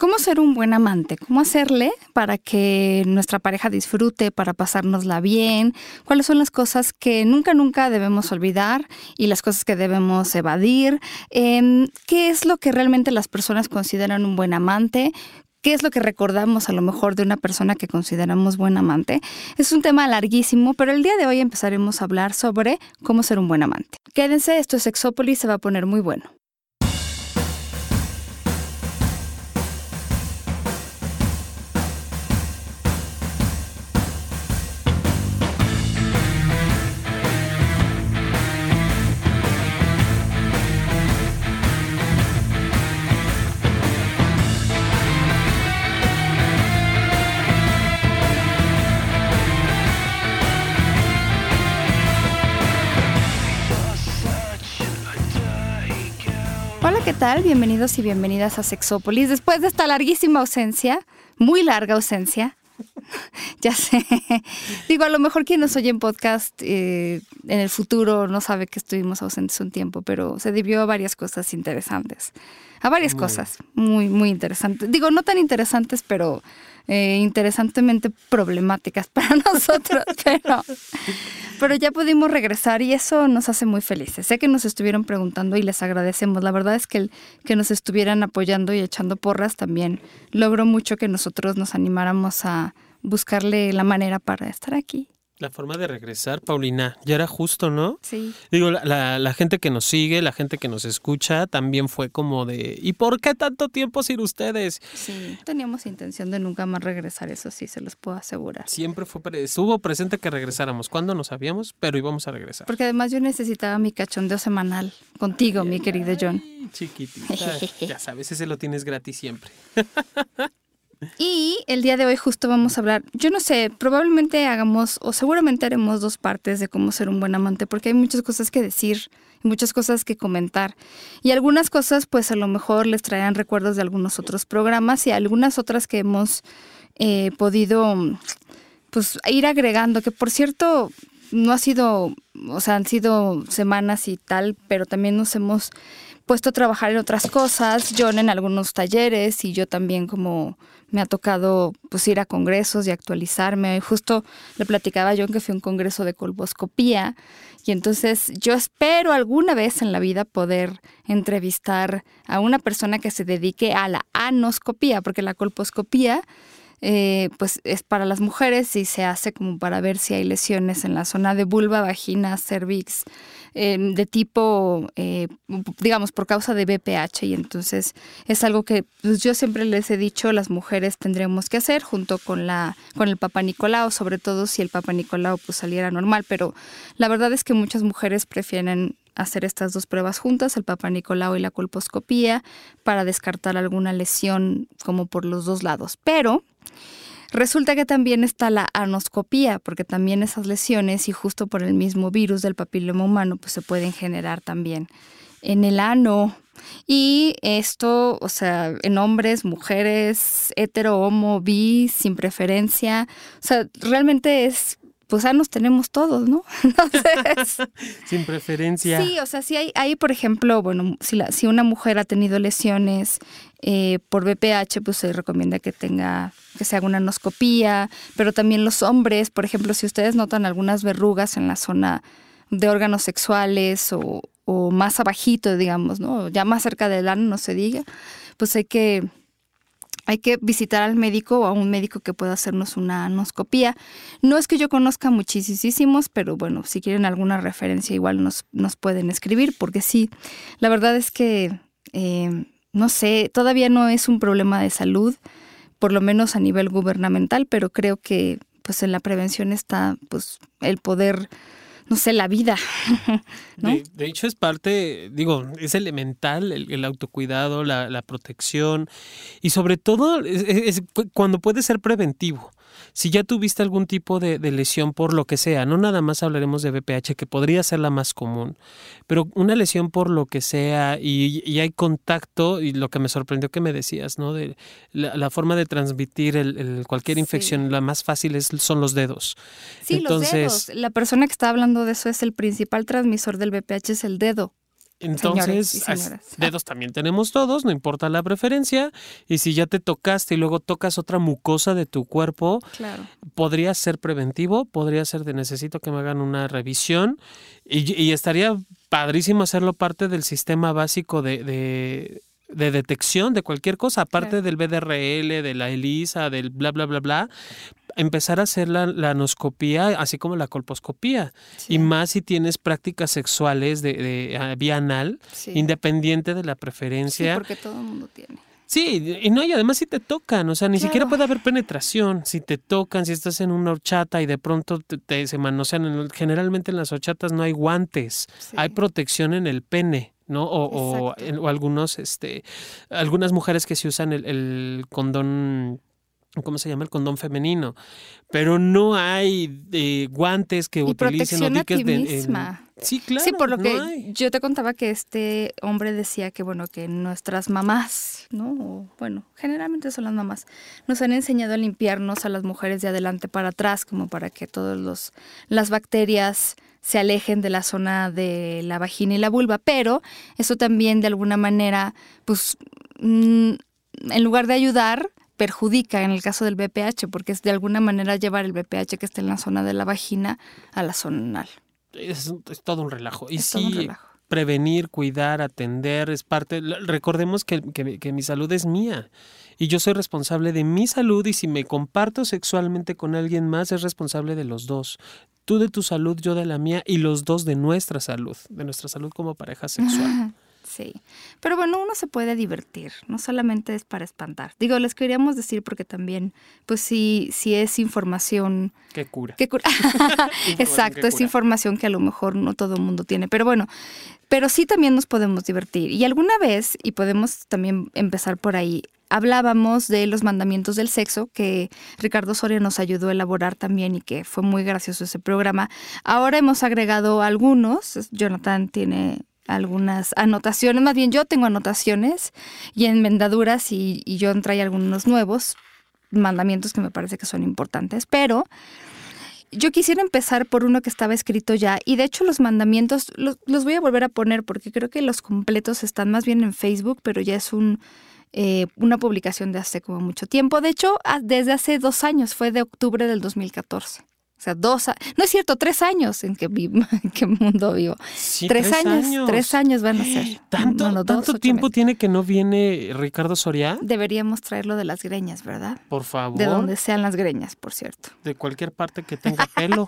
¿Cómo ser un buen amante? ¿Cómo hacerle para que nuestra pareja disfrute, para pasárnosla bien? ¿Cuáles son las cosas que nunca, nunca debemos olvidar y las cosas que debemos evadir? Em, ¿Qué es lo que realmente las personas consideran un buen amante? ¿Qué es lo que recordamos a lo mejor de una persona que consideramos buen amante? Es un tema larguísimo, pero el día de hoy empezaremos a hablar sobre cómo ser un buen amante. Quédense, esto es Exópolis, se va a poner muy bueno. Tal? Bienvenidos y bienvenidas a Sexópolis. Después de esta larguísima ausencia, muy larga ausencia, ya sé. Digo, a lo mejor quien nos oye en podcast eh, en el futuro no sabe que estuvimos ausentes un tiempo, pero se debió a varias cosas interesantes. A varias cosas muy, muy interesantes. Digo, no tan interesantes, pero eh, interesantemente problemáticas para nosotros, pero, pero ya pudimos regresar y eso nos hace muy felices. Sé que nos estuvieron preguntando y les agradecemos. La verdad es que que nos estuvieran apoyando y echando porras también logró mucho que nosotros nos animáramos a buscarle la manera para estar aquí. La forma de regresar, Paulina, ya era justo, ¿no? Sí. Digo, la, la, gente que nos sigue, la gente que nos escucha, también fue como de, ¿y por qué tanto tiempo sin ustedes? Sí, teníamos intención de nunca más regresar, eso sí, se los puedo asegurar. Siempre fue, estuvo presente que regresáramos, cuando no sabíamos, pero íbamos a regresar. Porque además yo necesitaba mi cachondeo semanal contigo, mi querido John. Chiquitita, ya sabes, ese lo tienes gratis siempre. Y el día de hoy justo vamos a hablar, yo no sé, probablemente hagamos o seguramente haremos dos partes de cómo ser un buen amante, porque hay muchas cosas que decir, muchas cosas que comentar. Y algunas cosas pues a lo mejor les traerán recuerdos de algunos otros programas y algunas otras que hemos eh, podido pues ir agregando, que por cierto no ha sido, o sea, han sido semanas y tal, pero también nos hemos puesto a trabajar en otras cosas, John en algunos talleres y yo también como me ha tocado pues ir a congresos y actualizarme. Justo le platicaba John que fui a un congreso de colposcopía y entonces yo espero alguna vez en la vida poder entrevistar a una persona que se dedique a la anoscopía, porque la colposcopía eh, pues es para las mujeres y se hace como para ver si hay lesiones en la zona de vulva, vagina, cervix, de tipo, eh, digamos, por causa de BPH. Y entonces es algo que pues, yo siempre les he dicho, las mujeres tendríamos que hacer junto con, la, con el Papa Nicolau, sobre todo si el Papa Nicolau pues, saliera normal. Pero la verdad es que muchas mujeres prefieren hacer estas dos pruebas juntas, el Papa Nicolau y la colposcopía, para descartar alguna lesión como por los dos lados. Pero Resulta que también está la anoscopía, porque también esas lesiones y justo por el mismo virus del papiloma humano, pues se pueden generar también en el ano. Y esto, o sea, en hombres, mujeres, hetero, homo, bi, sin preferencia. O sea, realmente es pues nos tenemos todos, ¿no? Entonces, Sin preferencia. Sí, o sea, si hay, hay por ejemplo, bueno, si, la, si una mujer ha tenido lesiones eh, por BPH, pues se recomienda que tenga, que se haga una anoscopía, pero también los hombres, por ejemplo, si ustedes notan algunas verrugas en la zona de órganos sexuales o, o más abajito, digamos, ¿no? Ya más cerca del ano, no se diga, pues hay que hay que visitar al médico o a un médico que pueda hacernos una anoscopía. No es que yo conozca muchísimos, pero bueno, si quieren alguna referencia igual nos, nos pueden escribir, porque sí, la verdad es que, eh, no sé, todavía no es un problema de salud, por lo menos a nivel gubernamental, pero creo que pues en la prevención está pues el poder no sé, la vida. De, hecho, es parte, digo, es elemental el, autocuidado, la, protección y sobre todo es, cuando puede ser preventivo si ya tuviste algún tipo de, lesión por lo que sea, no nada más hablaremos de BPH, que podría ser la más común, pero una lesión por lo que sea y, hay contacto, y lo que me sorprendió que me decías, ¿no? De la, forma de transmitir el, cualquier infección, la más fácil es, son los dedos. Sí, los dedos. La persona que está hablando de eso es el principal transmisor del BPH, es el dedo. Entonces, dedos también tenemos todos, no importa la preferencia. Y si ya te tocaste y luego tocas otra mucosa de tu cuerpo, podría ser preventivo, podría ser de necesito que me hagan una revisión. Y, estaría padrísimo hacerlo parte del sistema básico de, detección de cualquier cosa, aparte del BDRL, de la ELISA, del bla, bla, bla, bla, empezar a hacer la, la anoscopía, así como la colposcopía. Y más si tienes prácticas sexuales de, de ah, vía anal, independiente de la preferencia. Sí, porque todo el mundo tiene. Sí, y no, y además si te tocan, o sea, ni siquiera puede haber penetración. Si te tocan, si estás en una horchata y de pronto te, se manosean, generalmente en las horchatas no hay guantes, hay protección en el pene. ¿no? O, o, algunos, este, algunas mujeres que se usan el, el condón ¿cómo se llama? El condón femenino. Pero no hay eh, guantes que utilicen o diques de. Misma. sí, claro. Sí, por lo que yo te contaba que este hombre decía que, bueno, que nuestras mamás, ¿no? bueno, generalmente son las mamás, nos han enseñado a limpiarnos a las mujeres de adelante para atrás, como para que todas las bacterias se alejen de la zona de la vagina y la vulva, pero eso también de alguna manera, pues, mm, en lugar de ayudar, perjudica en el caso del BPH, porque es de alguna manera llevar el BPH que está en la zona de la vagina a la zona anal. Es, todo un relajo. Y sí, prevenir, cuidar, atender, es parte. Recordemos que, que, mi salud es mía y yo soy responsable de mi salud y si me comparto sexualmente con alguien más es responsable de los dos. Tú de tu salud, yo de la mía y los dos de nuestra salud, de nuestra salud como pareja sexual. Sí, pero bueno, uno se puede divertir, no solamente es para espantar. Digo, les queríamos decir porque también, pues sí, sí es información... Que cura. Que cura. Exacto, es información que a lo mejor no todo el mundo tiene, pero bueno, pero sí también nos podemos divertir. Y alguna vez, y podemos también empezar por ahí, hablábamos de los mandamientos del sexo, que Ricardo Soria nos ayudó a elaborar también y que fue muy gracioso ese programa. Ahora hemos agregado algunos, Jonathan tiene algunas anotaciones, más bien yo tengo anotaciones y enmendaduras y, y John trae algunos nuevos mandamientos que me parece que son importantes, pero yo quisiera empezar por uno que estaba escrito ya y de hecho los mandamientos los, voy a volver a poner porque creo que los completos están más bien en Facebook, pero ya es un, eh, una publicación de hace como mucho tiempo. De hecho, desde hace dos años, fue de octubre del 2014. O sea, dos, no es cierto, tres años en que vivo, en qué mundo vivo. tres, años, tres años van a ser. ¿Tanto, ¿tanto tiempo tiene que no viene Ricardo Soria? Deberíamos traerlo de las greñas, ¿verdad? Por favor. De donde sean las greñas, por cierto. De cualquier parte que tenga pelo.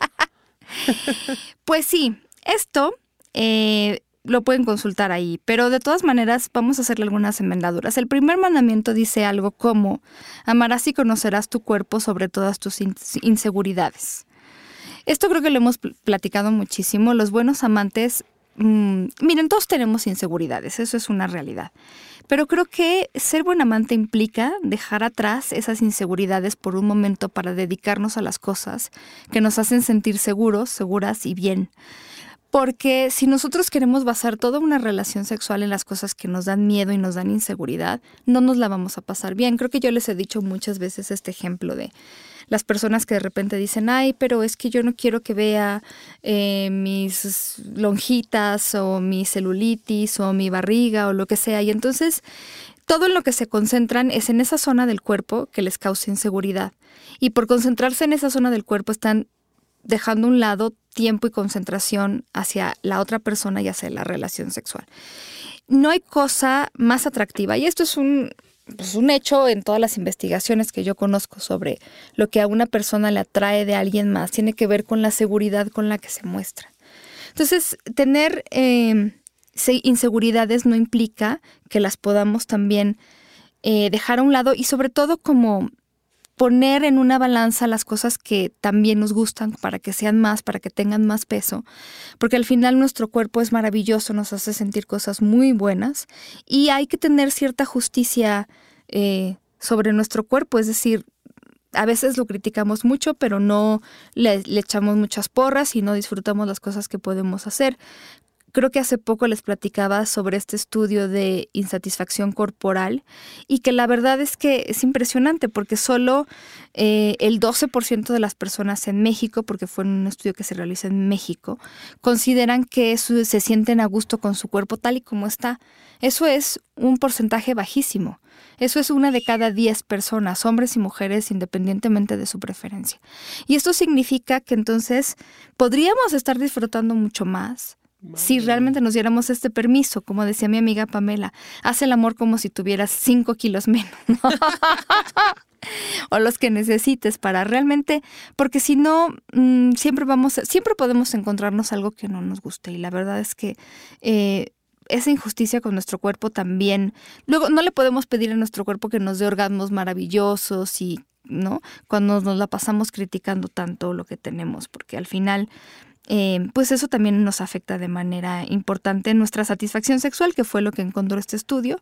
pues sí, esto eh, lo pueden consultar ahí, pero de todas maneras vamos a hacerle algunas enmendaduras. El primer mandamiento dice algo como, amarás y conocerás tu cuerpo sobre todas tus inseguridades. Esto creo que lo hemos platicado muchísimo. Los buenos amantes, mm, miren, todos tenemos inseguridades, eso es una realidad. Pero creo que ser buen amante implica dejar atrás esas inseguridades por un momento para dedicarnos a las cosas que nos hacen sentir seguros, seguras y bien. Porque si nosotros queremos basar toda una relación sexual en las cosas que nos dan miedo y nos dan inseguridad, no nos la vamos a pasar bien. Creo que yo les he dicho muchas veces este ejemplo de las personas que de repente dicen, ay, pero es que yo no quiero que vea eh, mis lonjitas o mi celulitis o mi barriga o lo que sea. Y entonces todo en lo que se concentran es en esa zona del cuerpo que les causa inseguridad. Y por concentrarse en esa zona del cuerpo están dejando un lado tiempo y concentración hacia la otra persona y hacia la relación sexual. No hay cosa más atractiva, y esto es un, pues, un hecho en todas las investigaciones que yo conozco sobre lo que a una persona le atrae de alguien más, tiene que ver con la seguridad con la que se muestra. Entonces, tener em, inseguridades no implica que las podamos también eh, dejar a un lado y sobre todo como poner en una balanza las cosas que también nos gustan para que sean más, para que tengan más peso, porque al final nuestro cuerpo es maravilloso, nos hace sentir cosas muy buenas y hay que tener cierta justicia eh, sobre nuestro cuerpo, es decir, a veces lo criticamos mucho, pero no le, echamos muchas porras y no disfrutamos las cosas que podemos hacer Creo que hace poco les platicaba sobre este estudio de insatisfacción corporal y que la verdad es que es impresionante porque solo eh, el 12% de las personas en México, porque fue un estudio que se realiza en México, consideran que se sienten a gusto con su cuerpo tal y como está. Eso es un porcentaje bajísimo. Eso es una de cada 10 personas, hombres y mujeres, independientemente de su preferencia. Y esto significa que entonces podríamos estar disfrutando mucho más si realmente nos diéramos este permiso, como decía mi amiga Pamela, haz el amor como si tuvieras 5 kilos menos. o los que necesites para realmente, porque si no, mm, siempre vamos, siempre podemos encontrarnos algo que no nos guste y la verdad es que eh, esa injusticia con nuestro cuerpo también. Luego, no le podemos pedir a nuestro cuerpo que nos dé orgasmos maravillosos y, ¿no? Cuando nos la pasamos criticando tanto lo que tenemos, porque al final, eh, pues eso también nos afecta de manera importante en nuestra satisfacción sexual, que fue lo que encontró este estudio,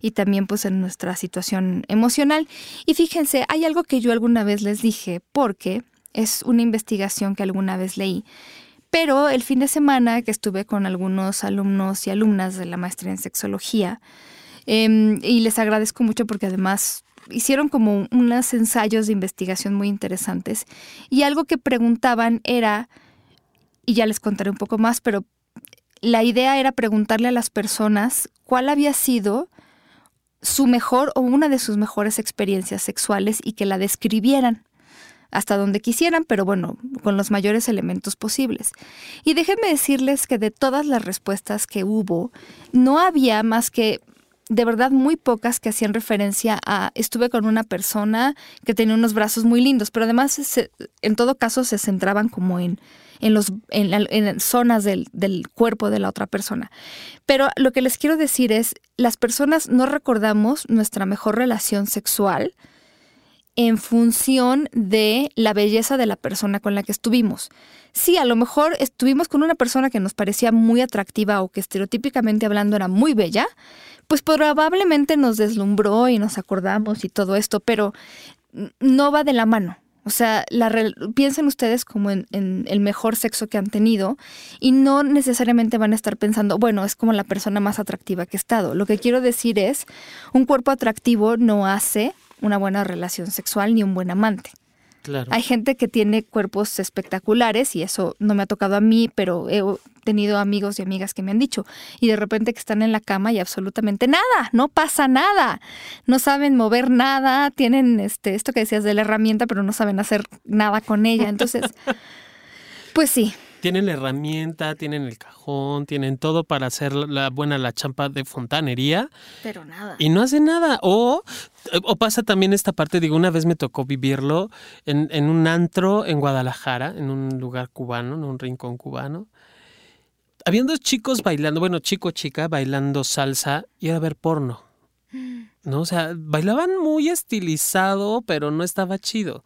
y también pues en nuestra situación emocional. Y fíjense, hay algo que yo alguna vez les dije, porque es una investigación que alguna vez leí, pero el fin de semana que estuve con algunos alumnos y alumnas de la maestría en sexología, em, y les agradezco mucho porque además hicieron como unos ensayos de investigación muy interesantes, y algo que preguntaban era, y ya les contaré un poco más, pero la idea era preguntarle a las personas cuál había sido su mejor o una de sus mejores experiencias sexuales y que la describieran hasta donde quisieran, pero bueno, con los mayores elementos posibles. Y déjenme decirles que de todas las respuestas que hubo, no había más que de verdad muy pocas que hacían referencia a estuve con una persona que tenía unos brazos muy lindos, pero además en todo caso se centraban como en, en, los, en, zonas del, del, cuerpo de la otra persona. Pero lo que les quiero decir es, las personas no recordamos nuestra mejor relación sexual, en función de la belleza de la persona con la que estuvimos. Sí, a lo mejor estuvimos con una persona que nos parecía muy atractiva o que estereotípicamente hablando era muy bella, pues probablemente nos deslumbró y nos acordamos y todo esto, pero no va de la mano. O sea, la piensen ustedes como en, en, el mejor sexo que han tenido y no necesariamente van a estar pensando, bueno, es como la persona más atractiva que he estado. Lo que quiero decir es, un cuerpo atractivo no hace una buena relación sexual ni un buen amante. Claro. Hay gente que tiene cuerpos espectaculares y eso no me ha tocado a mí, pero he tenido amigos y amigas que me han dicho y de repente que están en la cama y absolutamente nada, no pasa nada, no saben mover nada, tienen este esto que decías de la herramienta, pero no saben hacer nada con ella, entonces pues sí, tienen la herramienta, tienen el cajón, tienen todo para hacer la buena la champa de fontanería. Pero nada. Y no hacen nada. O, o pasa también esta parte, digo, una vez me tocó vivirlo en, en un antro en Guadalajara, en un lugar cubano, en un rincón cubano. Habían dos chicos bailando, bueno, chico, chica, bailando salsa y era ver porno. ¿No? O sea, bailaban muy estilizado, pero no estaba chido.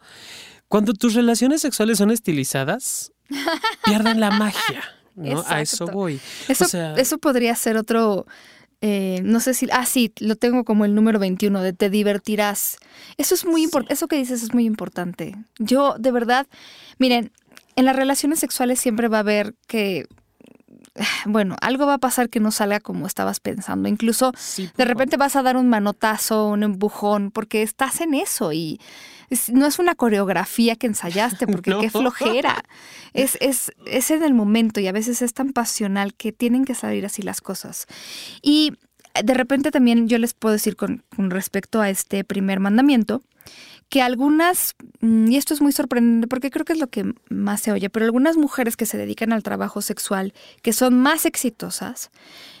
Cuando tus relaciones sexuales son estilizadas, pierden la magia. ¿no? A eso voy. Eso, eso podría ser otro, eh, no sé si, ah, sí, lo tengo como el número 21 de te divertirás. Eso es muy importante, eso que dices es muy importante. Yo, de verdad, miren, en las relaciones sexuales siempre va a haber que bueno, algo va a pasar que no salga como estabas pensando. Incluso de repente vas a dar un manotazo, un empujón, porque estás en eso y no es una coreografía que ensayaste, porque qué flojera. Es, es, es en el momento y a veces es tan pasional que tienen que salir así las cosas. Y de repente también yo les puedo decir con, con respecto a este primer mandamiento, que algunas, mm, y esto es muy sorprendente porque creo que es lo que más se oye, pero algunas mujeres que se dedican al trabajo sexual, que son más exitosas,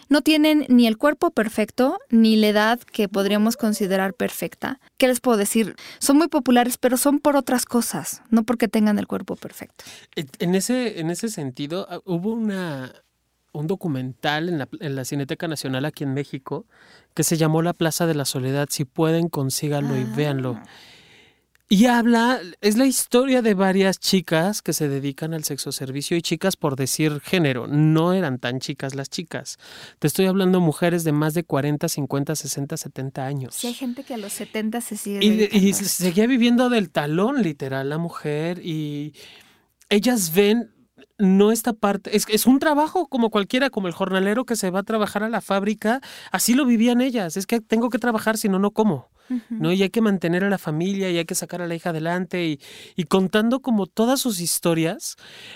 no tienen ni el cuerpo perfecto ni la edad que podríamos considerar perfecta. ¿Qué les puedo decir? Son muy populares, pero son por otras cosas, no porque tengan el cuerpo perfecto. En ese, en ese sentido, ah, hubo una, un documental en la, en la, Cineteca Nacional aquí en México que se llamó La Plaza de la Soledad. Si pueden, consíganlo y véanlo. Y habla, es la historia de varias chicas que se dedican al sexo servicio y chicas por decir género, no eran tan chicas las chicas. Te estoy hablando mujeres de más de 40, 50, 60, 70 años. Sí, hay gente que a los 70 se sigue. Y, y seguía viviendo del talón, literal, la mujer, y ellas ven no esta parte, es, es un trabajo como cualquiera, como el jornalero que se va a trabajar a la fábrica, así lo vivían ellas, es que tengo que trabajar, si no, no como. ¿No? Y hay que mantener a la familia y hay que sacar a la hija adelante y, y contando como todas sus historias.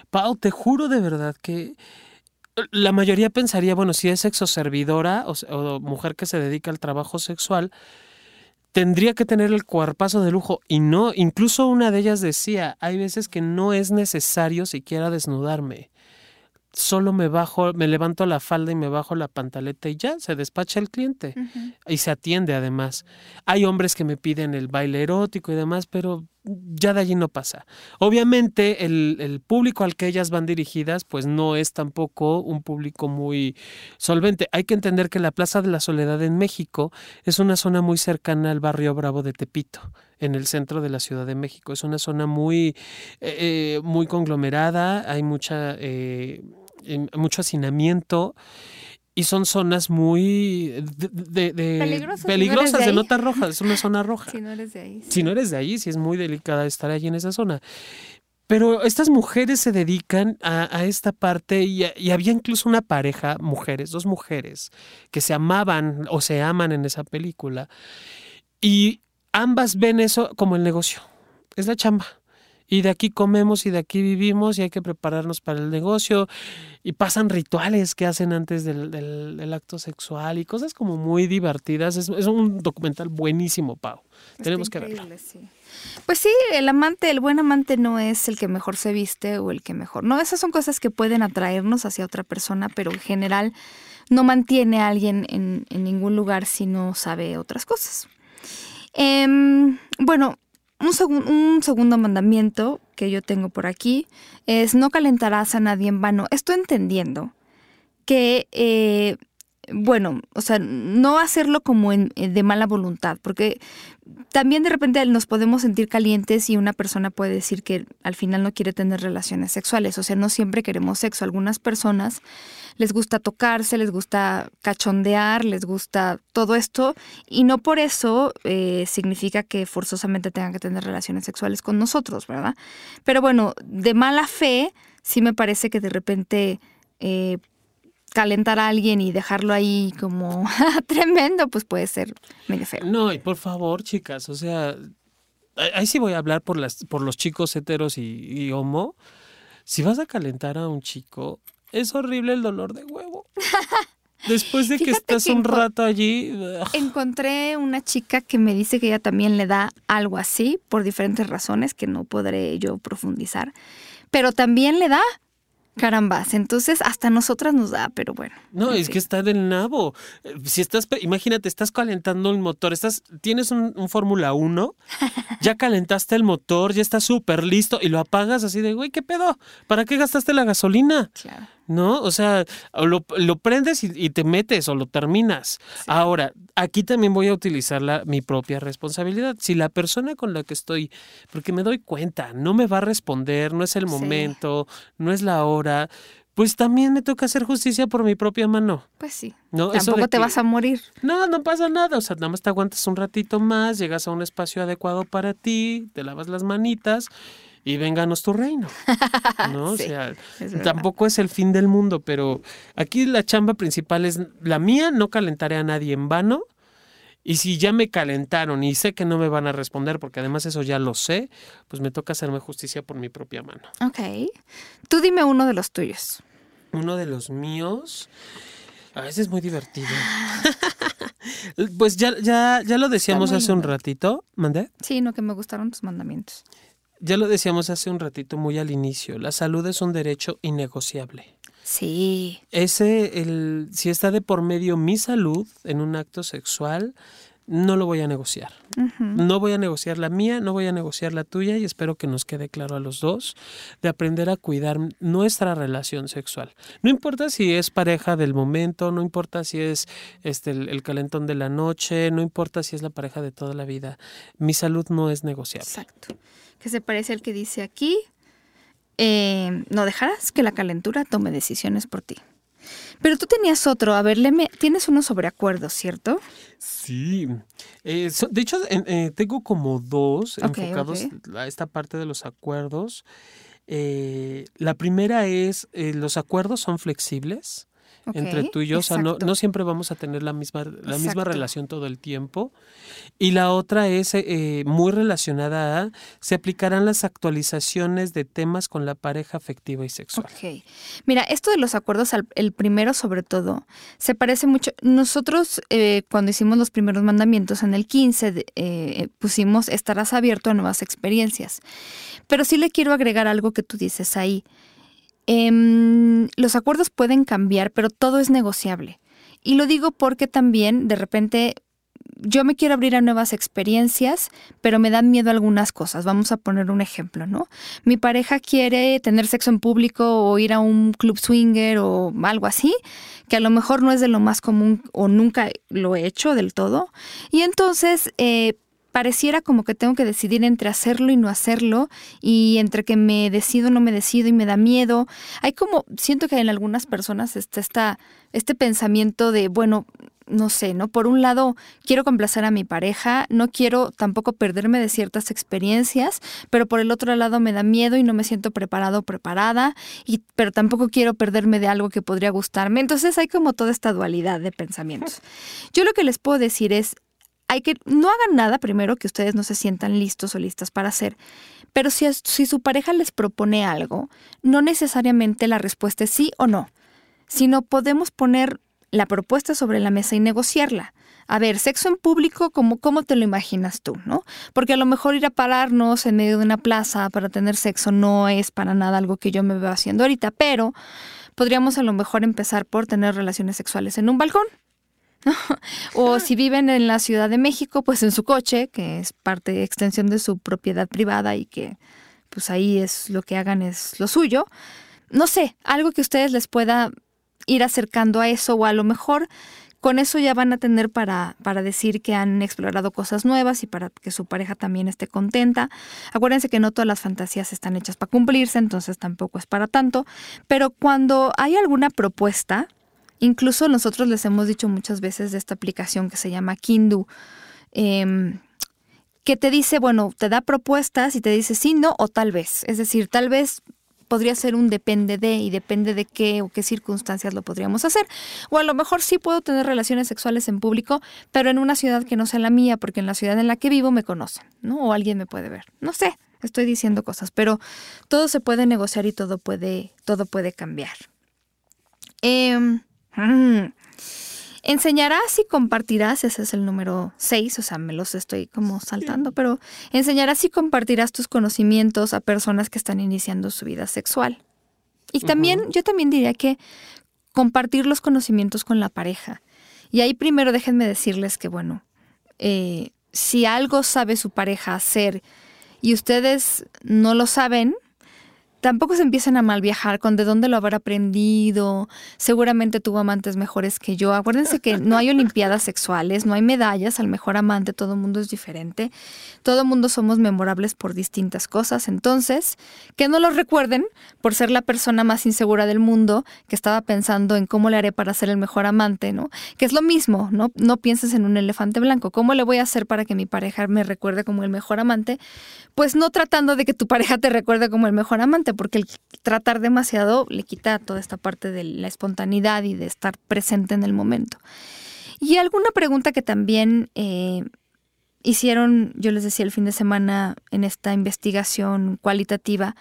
Pau, te juro de verdad que la mayoría pensaría, bueno, si es sexoservidora o, o mujer que se dedica al trabajo sexual, tendría que tener el cuerpazo de lujo y no, incluso una de ellas decía, hay veces que no es necesario siquiera desnudarme. Solo me bajo, me levanto la falda y me bajo la pantaleta y ya se despacha el cliente y se atiende además. Hay hombres que me piden el baile erótico y demás, pero ya de allí no pasa. Obviamente el, público al que ellas van dirigidas pues no es tampoco un público muy solvente. Hay que entender que la Plaza de la Soledad en México es una zona muy cercana al barrio Bravo de Tepito, en el centro de la Ciudad de México. Es una zona muy, eh, eh, muy conglomerada, hay mucha, eh, mucho hacinamiento y son zonas muy de, peligrosas, de notas rojas, es una zona roja. Si no eres de ahí. Si no eres de ahí, sí es muy delicada estar allí en esa zona. Pero estas mujeres se dedican a, esta parte y, y, había incluso una pareja, mujeres, dos mujeres, que se amaban o se aman en esa película. Y ambas ven eso como el negocio. Es la chamba y de aquí comemos y de aquí vivimos y hay que prepararnos para el negocio y pasan rituales que hacen antes del, del, acto sexual y cosas como muy divertidas. Es, es un documental buenísimo, Pau. Tenemos que verlo. Pues sí, el amante, el buen amante no es el que mejor se viste o el que mejor. No, esas son cosas que pueden atraernos hacia otra persona, pero en general no mantiene a alguien en, en ningún lugar si no sabe otras cosas. Eh, bueno, un, un, segundo mandamiento que yo tengo por aquí es no calentarás a nadie en vano. Estoy entendiendo que, eh, bueno, o sea, no hacerlo como en, eh, de mala voluntad, porque también de repente nos podemos sentir calientes y una persona puede decir que al final no quiere tener relaciones sexuales. O sea, no siempre queremos sexo. Algunas personas les gusta tocarse, les gusta cachondear, les gusta todo esto y no por eso eh, significa que forzosamente tengan que tener relaciones sexuales con nosotros, ¿verdad? Pero bueno, de mala fe, sí me parece que de repente... Eh, calentar a alguien y dejarlo ahí como tremendo, pues puede ser medio feo. No, y por favor, chicas, o sea, ahí sí voy a hablar por las, por los chicos heteros y, y homo. Si vas a calentar a un chico, es horrible el dolor de huevo. Después de que estás un rato allí. Encontré una chica que me dice que ella también le da algo así, por diferentes razones que no podré yo profundizar. Pero también le da. Carambas, entonces hasta nosotras nos da, pero bueno. No, es que está del nabo. Si estás, imagínate, estás calentando el motor, estás, tienes un, un Fórmula 1, ya calentaste el motor, ya está súper listo y lo apagas así de, güey, ¿qué pedo? ¿Para qué gastaste la gasolina? Claro. ¿No? O sea, lo, lo prendes y, te metes o lo terminas. Ahora, aquí también voy a utilizar la, mi propia responsabilidad. Si la persona con la que estoy, porque me doy cuenta, no me va a responder, no es el momento, no es la hora, pues también me toca hacer justicia por mi propia mano. Pues sí. ¿no? Tampoco te vas a morir. No, no pasa nada. O sea, nada más te aguantas un ratito más, llegas a un espacio adecuado para ti, te lavas las manitas y vénganos tu reino. ¿no? o sea, tampoco es el fin del mundo, pero aquí la chamba principal es la mía, no calentaré a nadie en vano. Y si ya me calentaron y sé que no me van a responder, porque además eso ya lo sé, pues me toca hacerme justicia por mi propia mano. Ok. Tú dime uno de los tuyos. Uno de los míos. A veces es muy divertido. pues ya, ya, ya lo decíamos hace un ratito. ¿Mandé? Sí, no, que me gustaron tus mandamientos. Ya lo decíamos hace un ratito muy al inicio, la salud es un derecho innegociable. Sí. Ese, el, si está de por medio mi salud en un acto sexual, no lo voy a negociar. No voy a negociar la mía, no voy a negociar la tuya y espero que nos quede claro a los dos de aprender a cuidar nuestra relación sexual. No importa si es pareja del momento, no importa si es este, el, calentón de la noche, no importa si es la pareja de toda la vida. Mi salud no es negociable. Exacto que se parece al que dice aquí, eh, no dejarás que la calentura tome decisiones por ti. Pero tú tenías otro, a ver, tienes uno sobre acuerdos, ¿cierto? Sí. Eh, de hecho, eh, tengo como dos enfocados a esta parte de los acuerdos. Eh, la primera es, eh, los acuerdos son flexibles entre tú y yo. O sea, no, no, siempre vamos a tener la misma, la misma relación todo el tiempo. Y la otra es eh, muy relacionada a, se aplicarán las actualizaciones de temas con la pareja afectiva y sexual. Ok. Mira, esto de los acuerdos, el primero sobre todo, se parece mucho. Nosotros, eh, cuando hicimos los primeros mandamientos en el 15, eh, pusimos, estarás abierto a nuevas experiencias. Pero sí le quiero agregar algo que tú dices ahí. Em, los acuerdos pueden cambiar, pero todo es negociable. Y lo digo porque también de repente yo me quiero abrir a nuevas experiencias, pero me dan miedo algunas cosas. Vamos a poner un ejemplo, ¿no? Mi pareja quiere tener sexo en público o ir a un club swinger o algo así, que a lo mejor no es de lo más común o nunca lo he hecho del todo. Y entonces, eh, pareciera como que tengo que decidir entre hacerlo y no hacerlo y entre que me decido o no me decido y me da miedo. Hay como, siento que en algunas personas está esta, este pensamiento de, bueno, no sé, ¿no? Por un lado, quiero complacer a mi pareja, no quiero tampoco perderme de ciertas experiencias, pero por el otro lado me da miedo y no me siento preparado o preparada, y, pero tampoco quiero perderme de algo que podría gustarme. Entonces hay como toda esta dualidad de pensamientos. Yo lo que les puedo decir es, hay que, no hagan nada primero que ustedes no se sientan listos o listas para hacer. Pero si, su pareja les propone algo, no necesariamente la respuesta es sí o no, sino podemos poner la propuesta sobre la mesa y negociarla. A ver, sexo en público, ¿cómo, ¿cómo te lo imaginas tú? ¿no? Porque a lo mejor ir a pararnos en medio de una plaza para tener sexo no es para nada algo que yo me veo haciendo ahorita, pero podríamos a lo mejor empezar por tener relaciones sexuales en un balcón. o si viven en la Ciudad de México, pues en su coche, que es parte, extensión de su propiedad privada y que pues ahí es lo que hagan es lo suyo. No sé, algo que ustedes les pueda ir acercando a eso o a lo mejor con eso ya van a tener para, para decir que han explorado cosas nuevas y para que su pareja también esté contenta. Acuérdense que no todas las fantasías están hechas para cumplirse, entonces tampoco es para tanto. Pero cuando hay alguna propuesta, Incluso nosotros les hemos dicho muchas veces de esta aplicación que se llama Kindu, em, que te dice, bueno, te da propuestas y te dice sí, no o tal vez. Es decir, tal vez podría ser un depende de y depende de qué o qué circunstancias lo podríamos hacer. O a lo mejor sí puedo tener relaciones sexuales en público, pero en una ciudad que no sea la mía, porque en la ciudad en la que vivo me conocen, ¿no? O alguien me puede ver. No sé, estoy diciendo cosas, pero todo se puede negociar y todo puede, todo puede cambiar. Eh, Mm. Enseñarás y compartirás, ese es el número 6, o sea, me los estoy como saltando, pero enseñarás y compartirás tus conocimientos a personas que están iniciando su vida sexual. Y también, yo también diría que compartir los conocimientos con la pareja. Y ahí primero déjenme decirles que, bueno, eh, si algo sabe su pareja hacer y ustedes no lo saben, tampoco se empiecen a mal viajar con de dónde lo habrá aprendido. Seguramente tuvo amantes mejores que yo. Acuérdense que no hay olimpiadas sexuales, no hay medallas al mejor amante, todo el mundo es diferente. Todo el mundo somos memorables por distintas cosas. Entonces, que no lo recuerden por ser la persona más insegura del mundo que estaba pensando en cómo le haré para ser el mejor amante, ¿no? Que es lo mismo, ¿no? No pienses en un elefante blanco. ¿Cómo le voy a hacer para que mi pareja me recuerde como el mejor amante? Pues no tratando de que tu pareja te recuerde como el mejor amante porque el tratar demasiado le quita toda esta parte de la espontaneidad y de estar presente en el momento. Y alguna pregunta que también eh, hicieron, yo les decía el fin de semana en esta investigación cualitativa,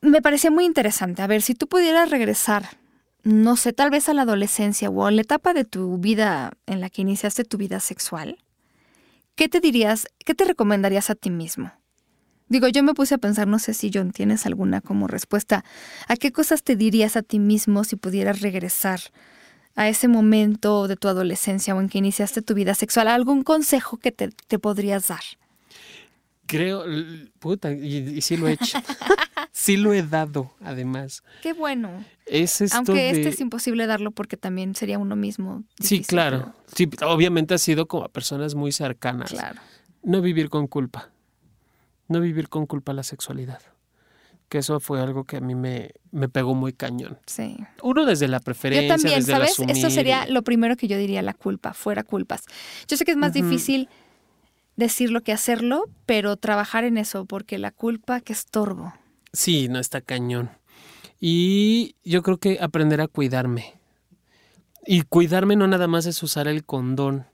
me parecía muy interesante. A ver, si tú pudieras regresar, no sé, tal vez a la adolescencia o a la etapa de tu vida en la que iniciaste tu vida sexual, ¿qué te dirías, qué te recomendarías a ti mismo? Digo, yo me puse a pensar, no sé si John tienes alguna como respuesta. ¿A qué cosas te dirías a ti mismo si pudieras regresar a ese momento de tu adolescencia o en que iniciaste tu vida sexual? ¿Algún consejo que te, podrías dar? Creo, puta, y, sí lo he hecho. sí lo he dado, además. Qué bueno. Aunque este es imposible darlo porque también sería uno mismo. sí, claro. Sí, obviamente ha sido como a personas muy cercanas. Claro. No vivir con culpa no vivir con culpa la sexualidad. Que eso fue algo que a mí me, me pegó muy cañón. Sí. Uno desde la preferencia. Yo también, ¿sabes? Eso sería lo primero que yo diría, la culpa, fuera culpas. Yo sé que es más difícil decirlo que hacerlo, pero trabajar en eso, porque la culpa que estorbo. Sí, no está cañón. Y yo creo que aprender a cuidarme. Y cuidarme no nada más es usar el condón,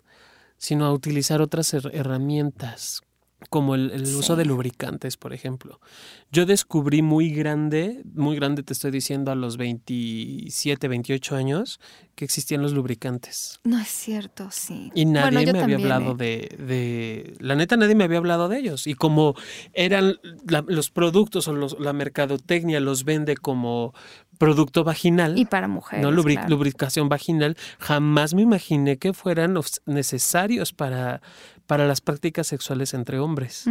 sino a utilizar otras herramientas como el, uso de lubricantes, por ejemplo. Yo descubrí muy grande, muy grande te estoy diciendo a los 27, 28 años, que existían los lubricantes. No es cierto, sí. Y nadie me había hablado ¿eh? de, La neta, nadie me había hablado de ellos. Y como eran los productos o la mercadotecnia los vende como producto vaginal. Y para mujeres. No lubricación vaginal. Jamás me imaginé que fueran necesarios para, para las prácticas sexuales entre hombres.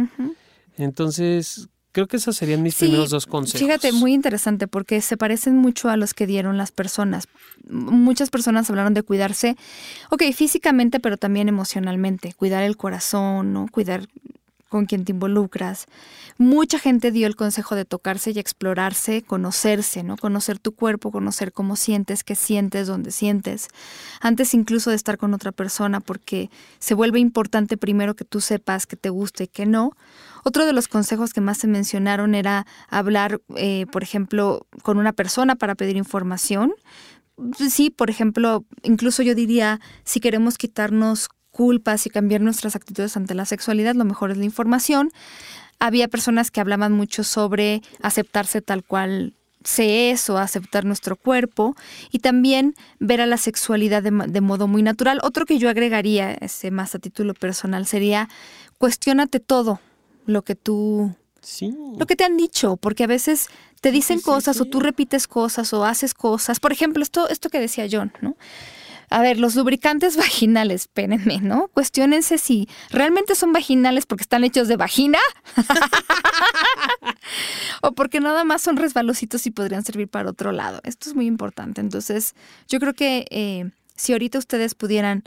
Entonces, creo que esos serían mis primeros dos consejos. Fíjate, muy interesante porque se parecen mucho a los que dieron las personas. Muchas personas hablaron de cuidarse, ok, físicamente, pero también emocionalmente. Cuidar el corazón, ¿no? Cuidar con quien te involucras. Mucha gente dio el consejo de tocarse y explorarse, conocerse, ¿no? Conocer tu cuerpo, conocer cómo sientes, qué sientes, dónde sientes, antes incluso de estar con otra persona, porque se vuelve importante primero que tú sepas que te gusta y que no. Otro de los consejos que más se mencionaron era hablar, eh, por ejemplo, con una persona para pedir información. Sí, por ejemplo, incluso yo diría, si queremos quitarnos culpas y cambiar nuestras actitudes ante la sexualidad, lo mejor es la información. Había personas que hablaban mucho sobre aceptarse tal cual se es o aceptar nuestro cuerpo y también ver a la sexualidad de, modo muy natural. Otro que yo agregaría, ese más a título personal, sería cuestionate todo lo que tú... Lo que te han dicho, porque a veces te dicen cosas o tú repites cosas o haces cosas. Por ejemplo, esto, esto que decía John, ¿no? A ver, los lubricantes vaginales, espérenme, ¿no? Cuestiónense si realmente son vaginales porque están hechos de vagina o porque nada más son resbalositos y podrían servir para otro lado. Esto es muy importante. Entonces, yo creo que eh, si ahorita ustedes pudieran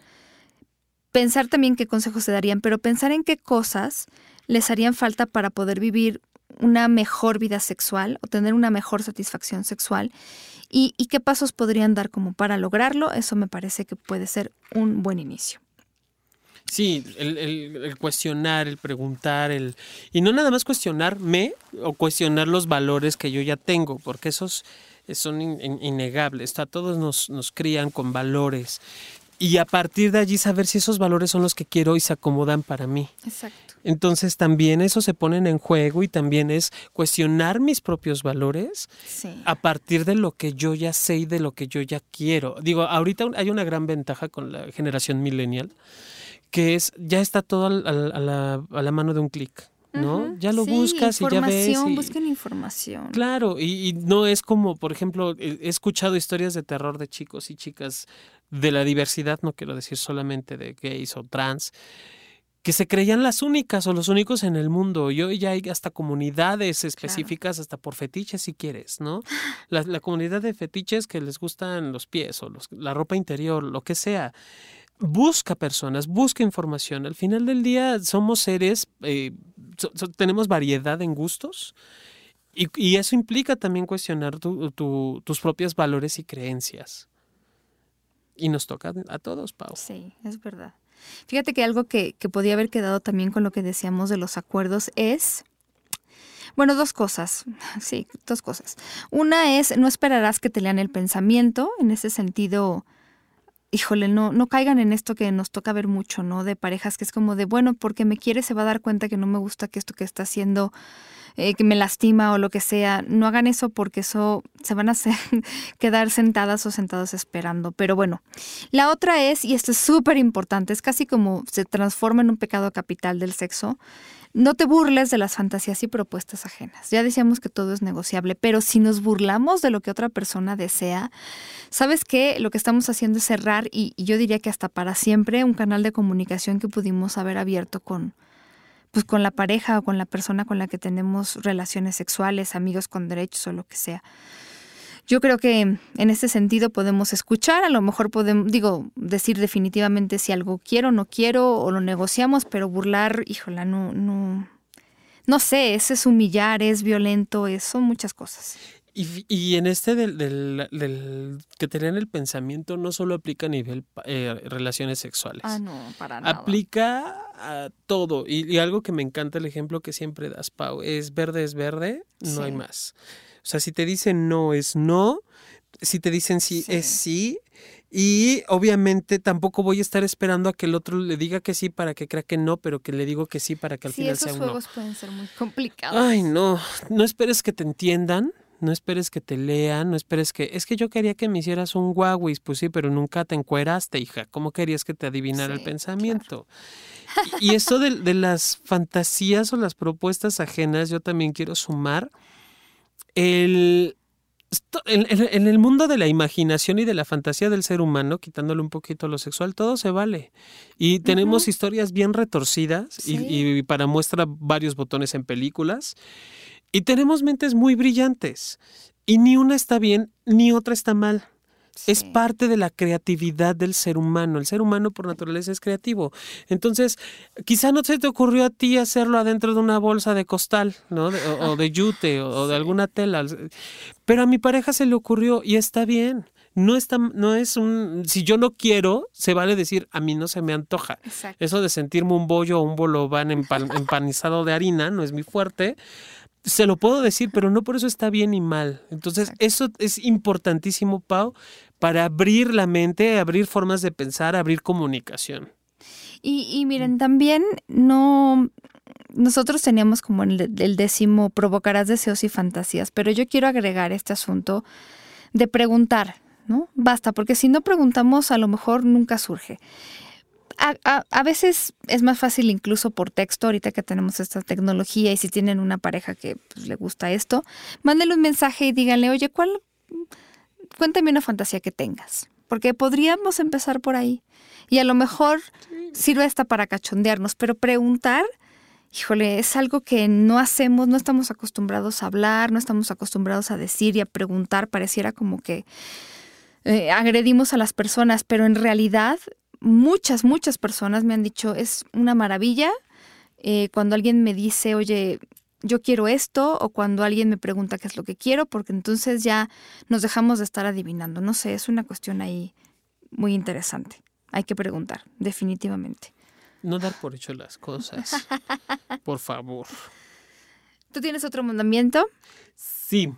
pensar también qué consejos se darían, pero pensar en qué cosas les harían falta para poder vivir una mejor vida sexual o tener una mejor satisfacción sexual ¿Y, qué pasos podrían dar como para lograrlo? Eso me parece que puede ser un buen inicio. Sí, el, cuestionar, el preguntar, el y no nada más cuestionarme o cuestionar los valores que yo ya tengo, porque esos son innegables. A todos nos, nos crían con valores y a partir de allí saber si esos valores son los que quiero y se acomodan para mí. Exacto. Entonces también eso se pone en juego y también es cuestionar mis propios valores a partir de lo que yo ya sé y de lo que yo ya quiero. Digo, ahorita hay una gran ventaja con la generación millennial, que es ya está todo a, la, a la, mano de un clic. ¿no? Ya lo buscas y ya ves. Información, busquen información. Claro, y, y, no es como, por ejemplo, he escuchado historias de terror de chicos y chicas de la diversidad, no quiero decir solamente de gays o trans, que se creían las únicas o los únicos en el mundo. Y hoy ya hay hasta comunidades específicas, hasta por fetiches si quieres, ¿no? La, comunidad de fetiches que les gustan los pies o los, la ropa interior, lo que sea. Busca personas, busca información. Al final del día somos seres, eh, tenemos variedad en gustos y, eso implica también cuestionar tus propios valores y creencias. Y nos toca a todos, Pau. Sí, es verdad. Fíjate que algo que, que podía haber quedado también con lo que decíamos de los acuerdos es bueno, dos cosas. Sí, dos cosas. Una es, no esperarás que te lean el pensamiento. En ese sentido, híjole, no, no caigan en esto que nos toca ver mucho, ¿no? De parejas que es como de, bueno, porque me quiere, se va a dar cuenta que no me gusta que esto que está haciendo eh, que me lastima o lo que sea, no hagan eso porque eso se van a hacer, quedar sentadas o sentados esperando. Pero bueno, la otra es, y esto es súper importante, es casi como se transforma en un pecado capital del sexo. No te burles de las fantasías y propuestas ajenas. Ya decíamos que todo es negociable, pero si nos burlamos de lo que otra persona desea, ¿sabes qué? Lo que estamos haciendo es cerrar y, yo diría que hasta para siempre un canal de comunicación que pudimos haber abierto con, pues con la pareja o con la persona con la que tenemos relaciones sexuales, amigos con derechos o lo que sea. Yo creo que en ese sentido podemos escuchar, a lo mejor podemos, digo, decir definitivamente si algo quiero o no quiero o lo negociamos, pero burlar, híjola, no, no, no sé, eso es humillar, es violento, es, son muchas cosas. Y, en este del, del, que tener el pensamiento no solo aplica a nivel eh, relaciones sexuales. Ah, no, para nada. Aplica a todo. Y, algo que me encanta el ejemplo que siempre das, Pau, es verde es verde, no hay más. O sea, si te dicen no es no, si te dicen sí, es sí. Y obviamente tampoco voy a estar esperando a que el otro le diga que sí para que crea que no, pero que le digo que sí para que al final sea un no. esos juegos pueden ser muy complicados. Ay, no, no esperes que te entiendan no esperes que te lean, no esperes que, es que yo quería que me hicieras un Huawei, pues sí, pero nunca te encueraste, hija, ¿cómo querías que te adivinara el pensamiento? Y, eso de, las fantasías o las propuestas ajenas, yo también quiero sumar el... En, el mundo de la imaginación y de la fantasía del ser humano, quitándole un poquito lo sexual, todo se vale. Y tenemos historias bien retorcidas y, y para muestra varios botones en películas. Y tenemos mentes muy brillantes. Y ni una está bien, ni otra está mal. Es parte de la creatividad del ser humano. El ser humano por naturaleza es creativo. Entonces, quizá no se te ocurrió a ti hacerlo adentro de una bolsa de costal, ¿no? o, de yute, o, de alguna tela. Pero a mi pareja se le ocurrió y está bien. No, está, no es un... Si yo no quiero, se vale decir, a mí no se me antoja. Eso de sentirme un bollo o un bolobán empanizado de harina no es mi fuerte se lo puedo decir, pero no por eso está bien y mal. Entonces, eso es importantísimo, Pau, para abrir la mente, abrir formas de pensar, abrir comunicación. Y, miren, también no, nosotros teníamos como el, el, décimo, provocarás deseos y fantasías, pero yo quiero agregar este asunto de preguntar, ¿no? Basta, porque si no preguntamos, a lo mejor nunca surge a, veces es más fácil incluso por texto, ahorita que tenemos esta tecnología y si tienen una pareja que pues, le gusta esto, mándenle un mensaje y díganle, oye, ¿cuál? Cuéntame una fantasía que tengas, porque podríamos empezar por ahí. Y a lo mejor sirve esta para cachondearnos, pero preguntar, híjole, es algo que no hacemos, no estamos acostumbrados a hablar, no estamos acostumbrados a decir y a preguntar, pareciera como que eh, agredimos a las personas, pero en realidad muchas, muchas personas me han dicho, es una maravilla eh, cuando alguien me dice, oye, yo quiero esto, o cuando alguien me pregunta qué es lo que quiero, porque entonces ya nos dejamos de estar adivinando. No sé, es una cuestión ahí muy interesante. Hay que preguntar, definitivamente. No dar por hecho las cosas. por favor. ¿Tú tienes otro mandamiento? Sí.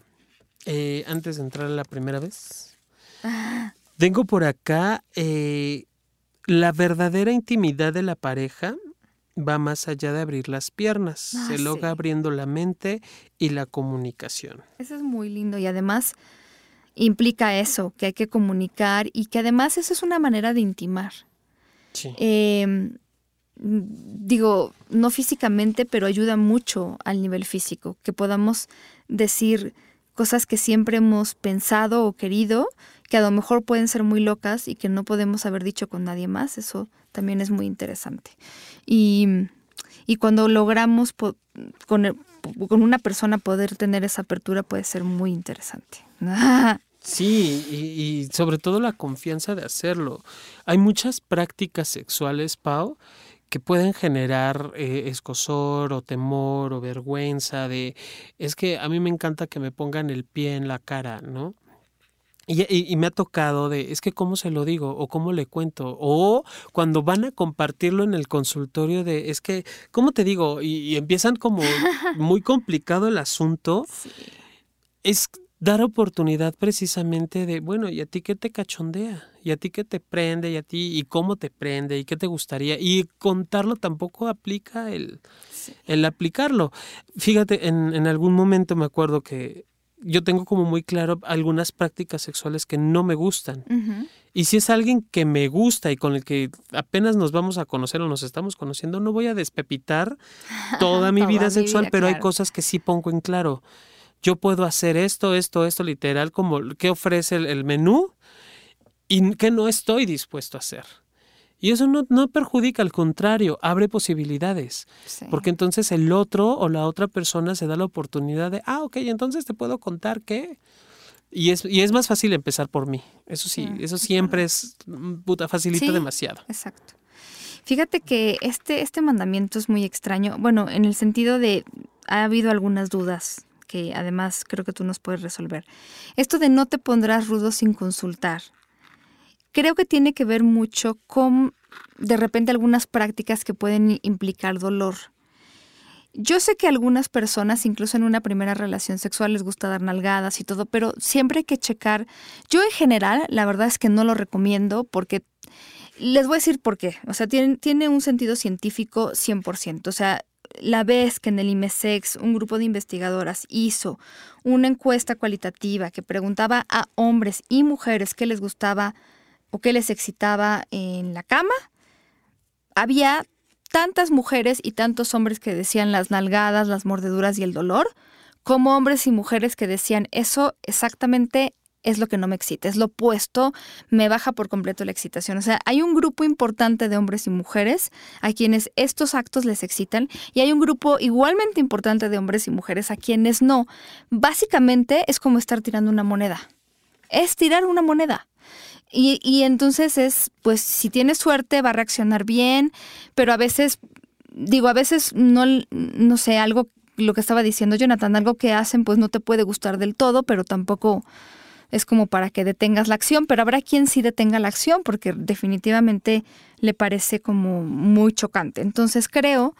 Eh, antes de entrar la primera vez. Ah. Tengo por acá eh, la verdadera intimidad de la pareja va más allá de abrir las piernas, ah, se logra abriendo la mente y la comunicación. Eso es muy lindo y además implica eso, que hay que comunicar y que además eso es una manera de intimar. Sí. Em, digo, no físicamente, pero ayuda mucho al nivel físico, que podamos decir cosas que siempre hemos pensado o querido, que a lo mejor pueden ser muy locas y que no podemos haber dicho con nadie más, eso también es muy interesante. Y, cuando logramos con, con una persona poder tener esa apertura puede ser muy interesante. Sí, y, sobre todo la confianza de hacerlo. Hay muchas prácticas sexuales, Pau, que pueden generar eh, escosor o temor o vergüenza de, es que a mí me encanta que me pongan el pie en la cara, ¿no? Y, me ha tocado de, es que cómo se lo digo o cómo le cuento, o cuando van a compartirlo en el consultorio de, es que, ¿cómo te digo? Y, empiezan como muy complicado el asunto. Es dar oportunidad precisamente de, bueno, ¿y a ti qué te cachondea? ¿Y a ti qué te prende? ¿Y a ti y cómo te prende? ¿Y qué te gustaría? Y contarlo tampoco aplica el, el aplicarlo. Fíjate, en, en algún momento me acuerdo que yo tengo como muy claro algunas prácticas sexuales que no me gustan. Y si es alguien que me gusta y con el que apenas nos vamos a conocer o nos estamos conociendo, no voy a despepitar toda mi vida sexual, pero hay cosas que sí pongo en claro yo puedo hacer esto, esto, esto, literal, como qué ofrece el, menú y qué no estoy dispuesto a hacer. Y eso no, no perjudica, al contrario, abre posibilidades. Porque entonces el otro o la otra persona se da la oportunidad de, ah, ok, entonces te puedo contar qué. Y es, y es más fácil empezar por mí. Eso sí, eso siempre es, mm, puta, facilita demasiado. Exacto. Fíjate que este, este mandamiento es muy extraño. Bueno, en el sentido de, ha habido algunas dudas que además creo que tú nos puedes resolver. Esto de no te pondrás rudo sin consultar. Creo que tiene que ver mucho con de repente algunas prácticas que pueden implicar dolor. Yo sé que a algunas personas, incluso en una primera relación sexual, les gusta dar nalgadas y todo, pero siempre hay que checar. Yo en general, la verdad es que no lo recomiendo porque les voy a decir por qué. O sea, tiene, tiene un sentido científico 100%. O sea, la vez que en el IMESEX un grupo de investigadoras hizo una encuesta cualitativa que preguntaba a hombres y mujeres qué les gustaba o qué les excitaba en la cama, había tantas mujeres y tantos hombres que decían las nalgadas, las mordeduras y el dolor, como hombres y mujeres que decían eso exactamente es lo que no me excita, es lo opuesto, me baja por completo la excitación. O sea, hay un grupo importante de hombres y mujeres a quienes estos actos les excitan y hay un grupo igualmente importante de hombres y mujeres a quienes no. Básicamente es como estar tirando una moneda. Es tirar una moneda. Y, y entonces es, pues si tienes suerte va a reaccionar bien, pero a veces, digo, a veces no, no sé, algo, lo que estaba diciendo Jonathan, algo que hacen pues no te puede gustar del todo, pero tampoco es como para que detengas la acción, pero habrá quien sí detenga la acción porque definitivamente le parece como muy chocante. Entonces creo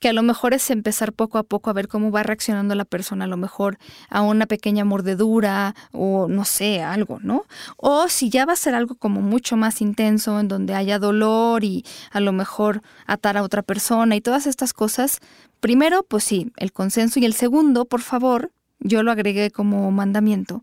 que a lo mejor es empezar poco a poco a ver cómo va reaccionando la persona, a lo mejor a una pequeña mordedura o no sé, algo, ¿no? O si ya va a ser algo como mucho más intenso, en donde haya dolor y a lo mejor atar a otra persona y todas estas cosas, primero, pues sí, el consenso y el segundo, por favor, yo lo agregué como mandamiento,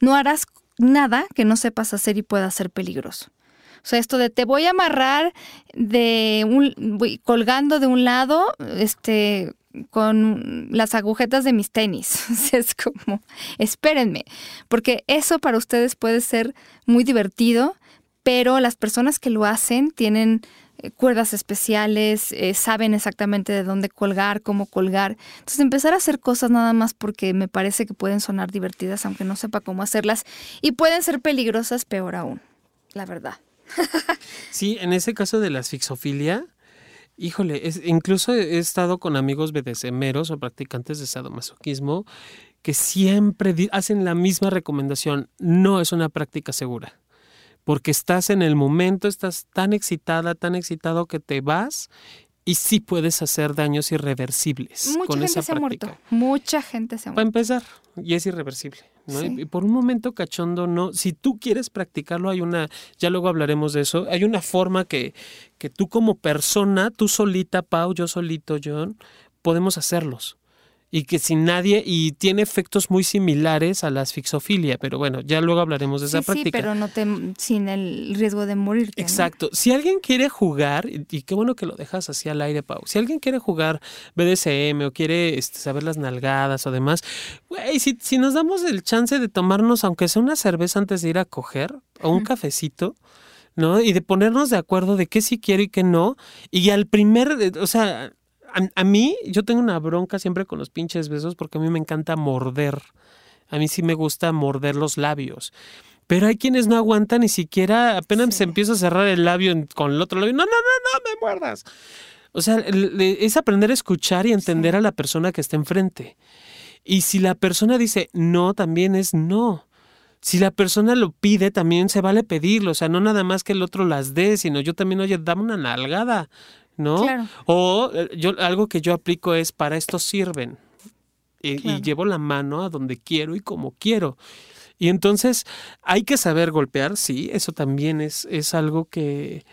no harás nada que no sepas hacer y pueda ser peligroso. O sea, esto de te voy a amarrar de un, colgando de un lado, este, con las agujetas de mis tenis. es como, espérenme, porque eso para ustedes puede ser muy divertido, pero las personas que lo hacen tienen eh, cuerdas especiales, eh, saben exactamente de dónde colgar, cómo colgar. Entonces empezar a hacer cosas nada más porque me parece que pueden sonar divertidas aunque no sepa cómo hacerlas y pueden ser peligrosas peor aún, la verdad. sí, en ese caso de la asfixofilia, híjole, es, incluso he estado con amigos BDSMeros o practicantes de sadomasoquismo que siempre hacen la misma recomendación, no es una práctica segura porque estás en el momento, estás tan excitada, tan excitado que te vas y sí puedes hacer daños irreversibles Mucha con gente esa se ha práctica. muerto. Mucha gente se ha muerto. Para empezar, y es irreversible. ¿no? Sí. Y por un momento cachondo, no. Si tú quieres practicarlo, hay una, ya luego hablaremos de eso, hay una forma que, que tú como persona, tú solita, Pau, yo solito, John, podemos hacerlos y que sin nadie y tiene efectos muy similares a la asfixofilia, pero bueno, ya luego hablaremos de esa Sí, práctica. sí, pero no te, sin el riesgo de morirte. ¿no? Exacto. Si alguien quiere jugar, y y qué bueno que lo dejas así al aire, Pau. Si alguien quiere jugar BDSM o quiere este, saber las nalgadas o demás, güey, si, si nos damos el chance de tomarnos, aunque sea una cerveza antes de ir a coger, o un cafecito, ¿no? Y de ponernos de acuerdo de qué sí quiero y qué no. Y al primer, eh, o sea, a, a mí, yo tengo una bronca siempre con los pinches besos porque a mí me encanta morder. A mí sí me gusta morder los labios. Pero hay quienes no aguantan ni siquiera, apenas Sí. se empieza a cerrar el labio en- con el otro labio. No, no, no, no, me muerdas. O sea, es aprender a escuchar y entender Sí. a la persona que está enfrente. Y si la persona dice no, también es no. Si la persona lo pide, también se vale pedirlo. O sea, no nada más que el otro las dé, sino yo también, oye, dame una nalgada, ¿no? Claro. O eh, yo algo que yo aplico es para esto sirven. Y, y llevo la mano a donde quiero y como quiero. Y entonces hay que saber golpear, sí, eso también es, es algo que,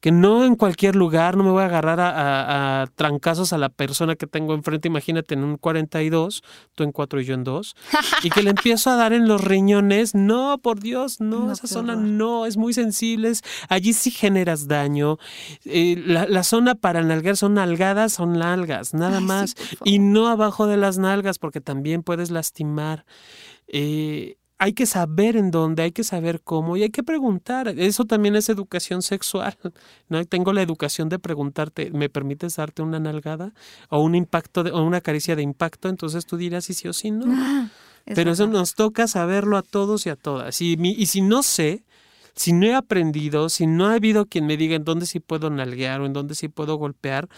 que no en cualquier lugar, no me voy a agarrar a, a- a trancazos a la persona que tengo enfrente, imagínate en un 42, tú en 4 y yo en 2, y que le empiezo a dar en los riñones, no, por Dios, no, No, esa zona horror. no, es muy sensible, es- allí sí generas daño, Eh, la, la zona para nalgar son nalgadas, son nalgas, nada Ay, más, y no abajo de las nalgas porque también puedes lastimar. Eh, hay que saber en dónde, hay que saber cómo y hay que preguntar. Eso también es educación sexual. ¿no? Tengo la educación de preguntarte, ¿me permites darte una nalgada o un impacto de- o una caricia de impacto? Entonces tú dirás si sí o si no. Ah, es Pero eso nos toca saberlo a todos y a todas. Y, mi- y si no sé, si no he aprendido, si no ha habido quien me diga en dónde sí puedo nalguear o en dónde sí puedo golpear,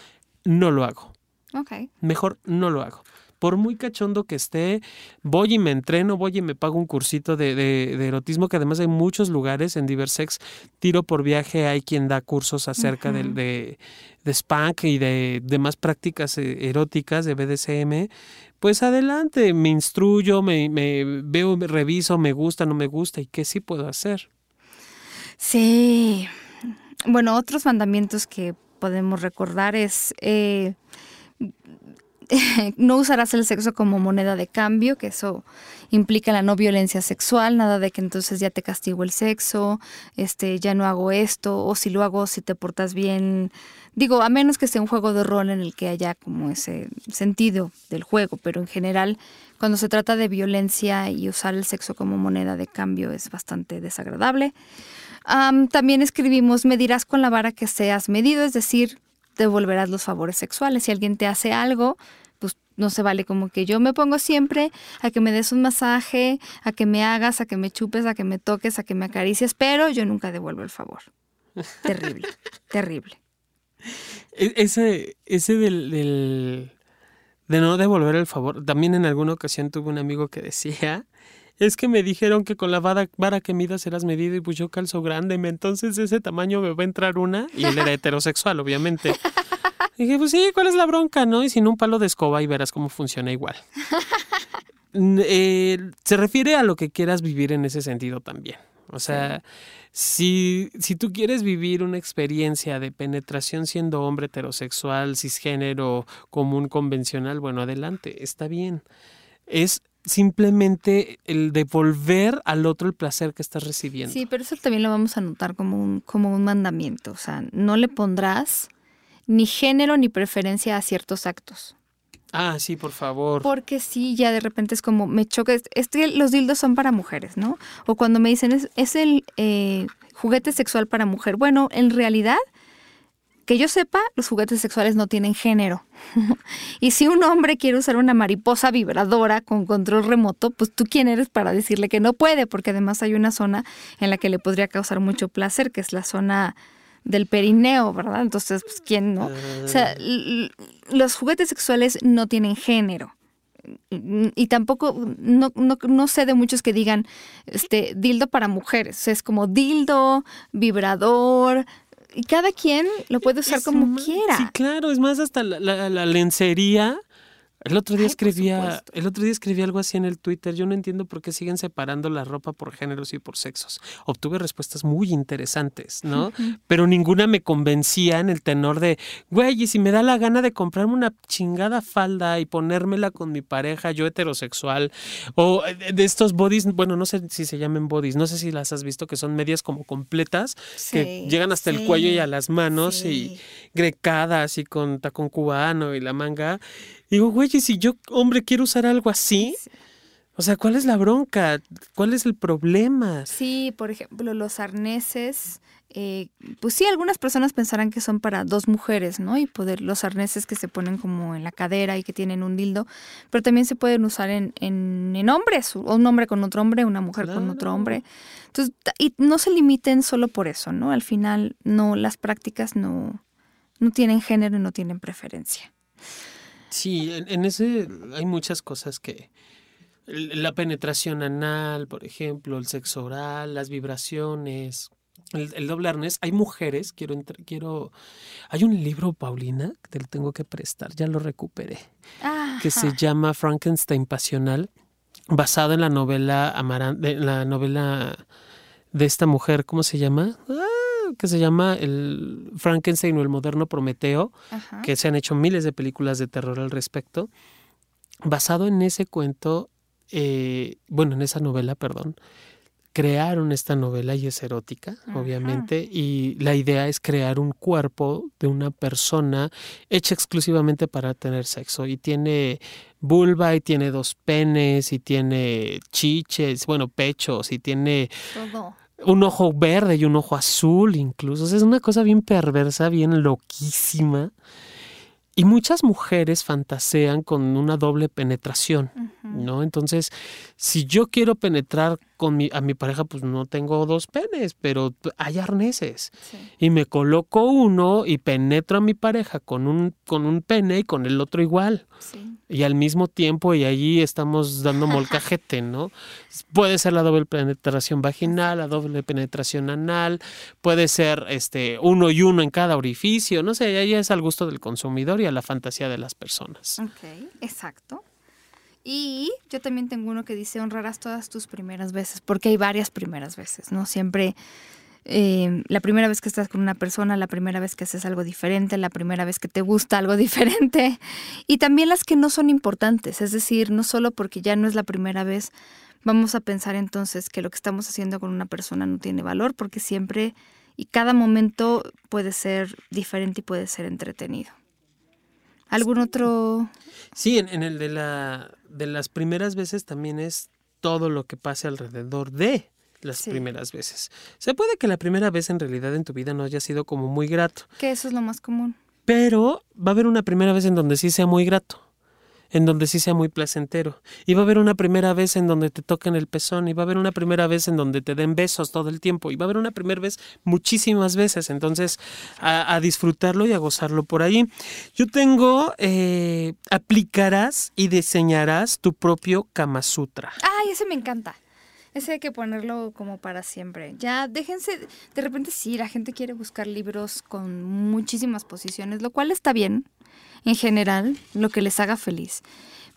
no lo hago. Ok. Mejor no lo hago. Por muy cachondo que esté, voy y me entreno, voy y me pago un cursito de, de, erotismo, que además hay muchos lugares en Diversex, tiro por viaje, hay quien da cursos acerca de, de spank y de demás prácticas eh, eróticas de BDSM, pues adelante, me instruyo, me, me veo, me reviso, me gusta, no me gusta y qué sí puedo hacer. Sí. Bueno, otros mandamientos que podemos recordar es eh, no usarás el sexo como moneda de cambio, que eso implica la no violencia sexual, nada de que entonces ya te castigo el sexo, este, ya no hago esto, o si lo hago, si te portas bien. Digo, a menos que sea un juego de rol en el que haya como ese sentido del juego, pero en general, cuando se trata de violencia y usar el sexo como moneda de cambio es bastante desagradable. también escribimos, medirás con la vara que seas medido, es decir, devolverás los favores sexuales. Si alguien te hace algo, no se vale como que yo me pongo siempre a que me des un masaje, a que me hagas, a que me chupes, a que me toques, a que me acaricies, pero yo nunca devuelvo el favor. Terrible, terrible. E, ese, ese del, del, de no devolver el favor, también en alguna ocasión tuve un amigo que decía, es que me dijeron que con la vara, vara que midas serás medido y pues yo calzo grande, entonces ese tamaño me va a entrar una y él era heterosexual, obviamente. Y dije, pues sí, ¿cuál es la bronca, no? Y sin un palo de escoba y verás cómo funciona igual. Eh, se refiere a lo que quieras vivir en ese sentido también. O sea, si, si tú quieres vivir una experiencia de penetración siendo hombre heterosexual, cisgénero, común, convencional, bueno, adelante, está bien. Es simplemente el devolver al otro el placer que estás recibiendo. Sí, pero eso también lo vamos a notar como un, como un mandamiento. O sea, no le pondrás ni género ni preferencia a ciertos actos. Ah, sí, por favor. Porque sí, ya de repente es como, me choca, es que los dildos son para mujeres, ¿no? O cuando me dicen, es, es el eh, juguete sexual para mujer. Bueno, en realidad que yo sepa, los juguetes sexuales no tienen género. y si un hombre quiere usar una mariposa vibradora con control remoto, pues tú quién eres para decirle que no puede, porque además hay una zona en la que le podría causar mucho placer, que es la zona del perineo, ¿verdad? Entonces, pues quién no. O sea, los juguetes sexuales no tienen género y tampoco no, no, no, sé de muchos que digan este dildo para mujeres es como dildo vibrador y cada quien lo puede usar como quiera. Sí, claro, es más hasta la, la lencería el otro día escribía, el otro día escribí algo así en el Twitter. Yo no entiendo por qué siguen separando la ropa por géneros y por sexos. Obtuve respuestas muy interesantes, ¿no? Pero ninguna me convencía en el tenor de, güey, y si me da la gana de comprarme una chingada falda y ponérmela con mi pareja, yo heterosexual, o eh, de estos bodies, bueno, no sé si se llamen bodies, no sé si las has visto, que son medias como completas, que llegan hasta el cuello y a las manos y grecadas y con tacón cubano y la manga. Digo, güey, si yo, hombre, quiero usar algo así, o sea, ¿cuál es la bronca? ¿Cuál es el problema? Sí, por ejemplo, los arneses, eh, pues sí, algunas personas pensarán que son para dos mujeres, ¿no? Y poder, los arneses que se ponen como en la cadera y que tienen un dildo, pero también se pueden usar en, en, hombres, o un hombre con otro hombre, una mujer con otro hombre. Entonces, y no se limiten solo por eso, ¿no? Al final, no, las prácticas no, no tienen género y no tienen preferencia. Sí, en, ese hay muchas cosas que... La penetración anal, por ejemplo, el sexo oral, las vibraciones, el, doble arnés. Hay mujeres, quiero, quiero... Hay un libro, Paulina, que te lo tengo que prestar, ya lo recuperé, que se llama Frankenstein Pasional, basado en la novela Amaran, de, la novela de esta mujer, ¿cómo se llama? Que se llama el Frankenstein o el moderno Prometeo, que se han hecho miles de películas de terror al respecto. Basado en ese cuento, eh, bueno, en esa novela, perdón, crearon esta novela y es erótica, obviamente, y la idea es crear un cuerpo de una persona hecha exclusivamente para tener sexo. Y tiene vulva y tiene dos penes y tiene chiches, bueno, pechos y tiene un ojo verde y un ojo azul incluso. es una cosa bien perversa, bien loquísima. Y muchas mujeres fantasean con una doble penetración, ¿no? Entonces, si yo quiero penetrar con mi, a mi pareja, pues no tengo dos penes, pero hay arneses. Y me coloco uno y penetro a mi pareja con un, con un pene y con el otro igual. Y al mismo tiempo y allí estamos dando molcajete, ¿no? Puede ser la doble penetración vaginal, la doble penetración anal, puede ser este uno y uno en cada orificio, no sé, ahí es al gusto del consumidor y a la fantasía de las personas. Ok, exacto. Y yo también tengo uno que dice honrarás todas tus primeras veces, porque hay varias primeras veces, ¿no? Siempre eh, la primera vez que estás con una persona, la primera vez que haces algo diferente, la primera vez que te gusta algo diferente y también las que no son importantes, es decir, no solo porque ya no es la primera vez, vamos a pensar entonces que lo que estamos haciendo con una persona no tiene valor porque siempre y cada momento puede ser diferente y puede ser entretenido. ¿Algún otro? Sí, en, en el de, la, de las primeras veces también es todo lo que pase alrededor de las primeras veces. Se puede que la primera vez en realidad en tu vida no haya sido como muy grato. Que eso es lo más común. Pero va a haber una primera vez en donde sí sea muy grato, en donde sí sea muy placentero. Y va a haber una primera vez en donde te toquen el pezón, y va a haber una primera vez en donde te den besos todo el tiempo, y va a haber una primera vez muchísimas veces. Entonces, a, disfrutarlo y a gozarlo por ahí. Yo tengo, eh, aplicarás y diseñarás tu propio Kama Sutra. Ay, ese me encanta. Ese hay que ponerlo como para siempre. Ya déjense, de repente sí, la gente quiere buscar libros con muchísimas posiciones, lo cual está bien en general, lo que les haga feliz.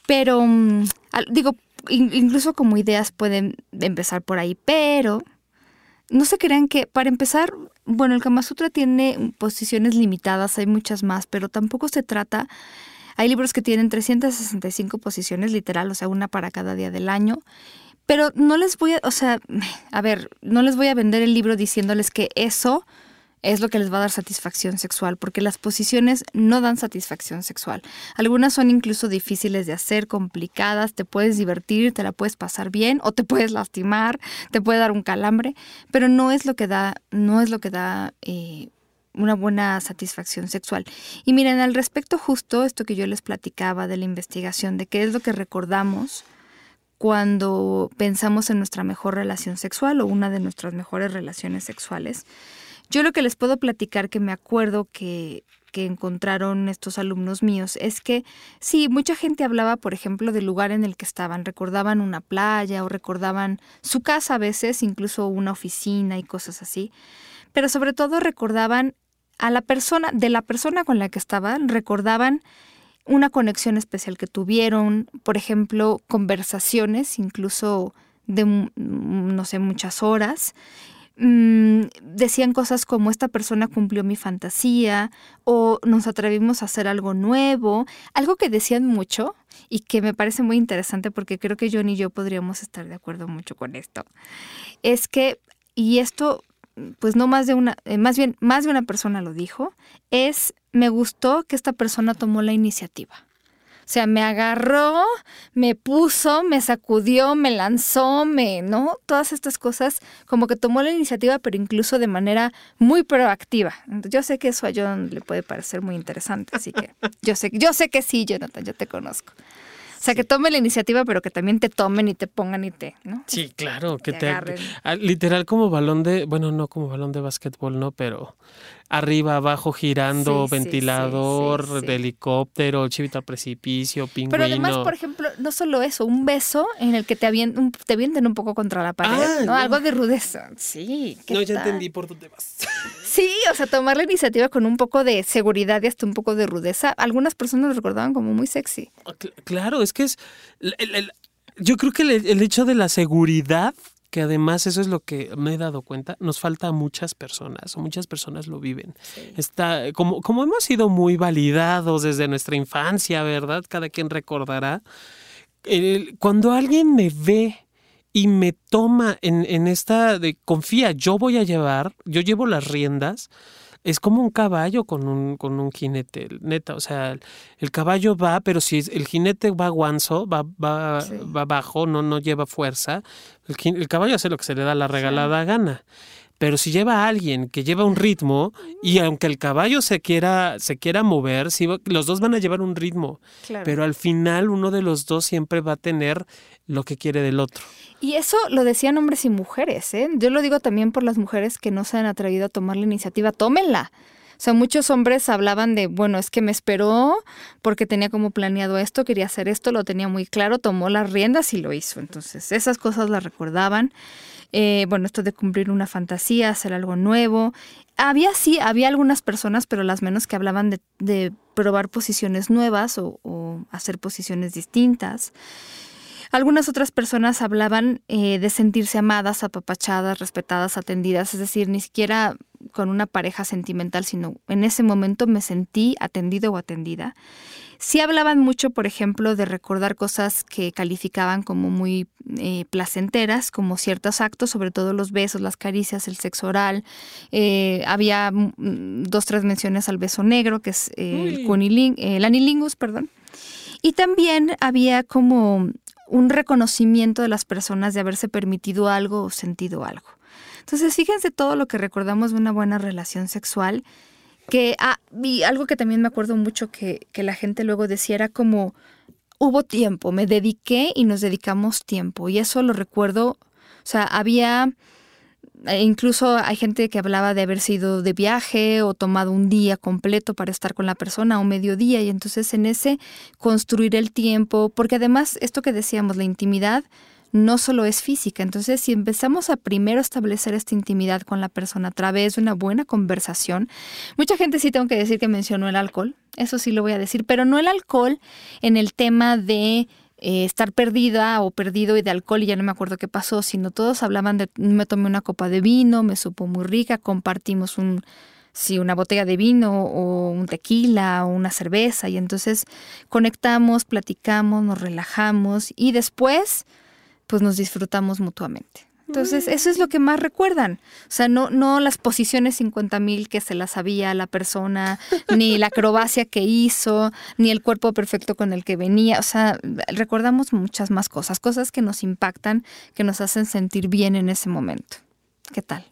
Pero, mm, digo, incluso como ideas pueden empezar por ahí, pero no se crean que, para empezar, bueno, el Kama Sutra tiene posiciones limitadas, hay muchas más, pero tampoco se trata... Hay libros que tienen 365 posiciones, literal, o sea, una para cada día del año. Pero no les voy a, o sea, a ver, no les voy a vender el libro diciéndoles que eso es lo que les va a dar satisfacción sexual, porque las posiciones no dan satisfacción sexual. Algunas son incluso difíciles de hacer, complicadas, te puedes divertir, te la puedes pasar bien o te puedes lastimar, te puede dar un calambre, pero no es lo que da, no es lo que da eh, una buena satisfacción sexual. Y miren, al respecto justo esto que yo les platicaba de la investigación, de qué es lo que recordamos cuando pensamos en nuestra mejor relación sexual o una de nuestras mejores relaciones sexuales. Yo lo que les puedo platicar que me acuerdo que, que encontraron estos alumnos míos es que sí, mucha gente hablaba, por ejemplo, del lugar en el que estaban, recordaban una playa o recordaban su casa a veces, incluso una oficina y cosas así, pero sobre todo recordaban a la persona, de la persona con la que estaban, recordaban una conexión especial que tuvieron, por ejemplo, conversaciones incluso de, no sé, muchas horas. Mm, decían cosas como esta persona cumplió mi fantasía o nos atrevimos a hacer algo nuevo, algo que decían mucho y que me parece muy interesante porque creo que John y yo podríamos estar de acuerdo mucho con esto. Es que, y esto pues no más de una, eh, más bien más de una persona lo dijo, es me gustó que esta persona tomó la iniciativa. O sea, me agarró, me puso, me sacudió, me lanzó, me, ¿no? Todas estas cosas, como que tomó la iniciativa, pero incluso de manera muy proactiva. Yo sé que eso a John le puede parecer muy interesante, así que yo sé, yo sé que sí, Jonathan, yo te conozco. O sea, que tome la iniciativa, pero que también te tomen y te pongan y te, ¿no? Sí, claro, que te, ah, literal como balón de, bueno, no como balón de básquetbol, no, pero arriba, abajo, girando, ventilador, de helicóptero, chivito a precipicio, pingüino. Pero además, por ejemplo, no solo eso, un beso en el que te, avienten, te avienten un poco contra la pared, ah, ¿no? Algo de rudeza. Sí. No, ya entendí por dónde vas. Sí, o sea, tomar la iniciativa con un poco de seguridad y hasta un poco de rudeza. Algunas personas lo recordaban como muy sexy. Ah, claro, es que es... yo creo que el hecho de la seguridad que además eso es lo que me he dado cuenta, nos falta a muchas personas, o muchas personas lo viven. Está, como, como hemos sido muy validados desde nuestra infancia, ¿verdad? Cada quien recordará. cuando alguien me ve y me toma en, en esta de confía, yo voy a llevar, yo llevo las riendas, es como un caballo con un, con un jinete, neta. O sea, el, caballo va, pero si el jinete va guanzo, va, va, va bajo, no, no lleva fuerza, el, el, caballo hace lo que se le da la regalada gana. Pero si lleva a alguien que lleva un ritmo y aunque el caballo se quiera, se quiera mover, si, los dos van a llevar un ritmo. Pero al final uno de los dos siempre va a tener lo que quiere del otro. Y eso lo decían hombres y mujeres, ¿eh? Yo lo digo también por las mujeres que no se han atrevido a tomar la iniciativa, tómenla. O sea, muchos hombres hablaban de, bueno, es que me esperó porque tenía como planeado esto, quería hacer esto, lo tenía muy claro, tomó las riendas y lo hizo. Entonces, esas cosas las recordaban. Eh, bueno, esto de cumplir una fantasía, hacer algo nuevo. Había sí, había algunas personas, pero las menos que hablaban de, probar posiciones nuevas o, hacer posiciones distintas. Algunas otras personas hablaban eh, de sentirse amadas, apapachadas, respetadas, atendidas, es decir, ni siquiera con una pareja sentimental, sino en ese momento me sentí atendido o atendida. Sí hablaban mucho, por ejemplo, de recordar cosas que calificaban como muy eh, placenteras, como ciertos actos, sobre todo los besos, las caricias, el sexo oral. Eh, había mm, dos, tres menciones al beso negro, que es el, el anilingus, perdón. Y también había como un reconocimiento de las personas de haberse permitido algo o sentido algo. Entonces, fíjense todo lo que recordamos de una buena relación sexual, que ah, y algo que también me acuerdo mucho que, que la gente luego decía era como, hubo tiempo, me dediqué y nos dedicamos tiempo, y eso lo recuerdo, o sea, había e incluso hay gente que hablaba de haber sido de viaje o tomado un día completo para estar con la persona o medio día y entonces en ese construir el tiempo, porque además esto que decíamos, la intimidad no solo es física, entonces si empezamos a primero establecer esta intimidad con la persona a través de una buena conversación, mucha gente sí tengo que decir que mencionó el alcohol, eso sí lo voy a decir, pero no el alcohol en el tema de eh, estar perdida o perdido y de alcohol y ya no me acuerdo qué pasó, sino todos hablaban de me tomé una copa de vino, me supo muy rica, compartimos un sí, una botella de vino o un tequila o una cerveza y entonces conectamos, platicamos, nos relajamos y después pues nos disfrutamos mutuamente. Entonces, eso es lo que más recuerdan. O sea, no, no las posiciones 50 mil que se las sabía la persona, ni la acrobacia que hizo, ni el cuerpo perfecto con el que venía. O sea, recordamos muchas más cosas, cosas que nos impactan, que nos hacen sentir bien en ese momento. ¿Qué tal?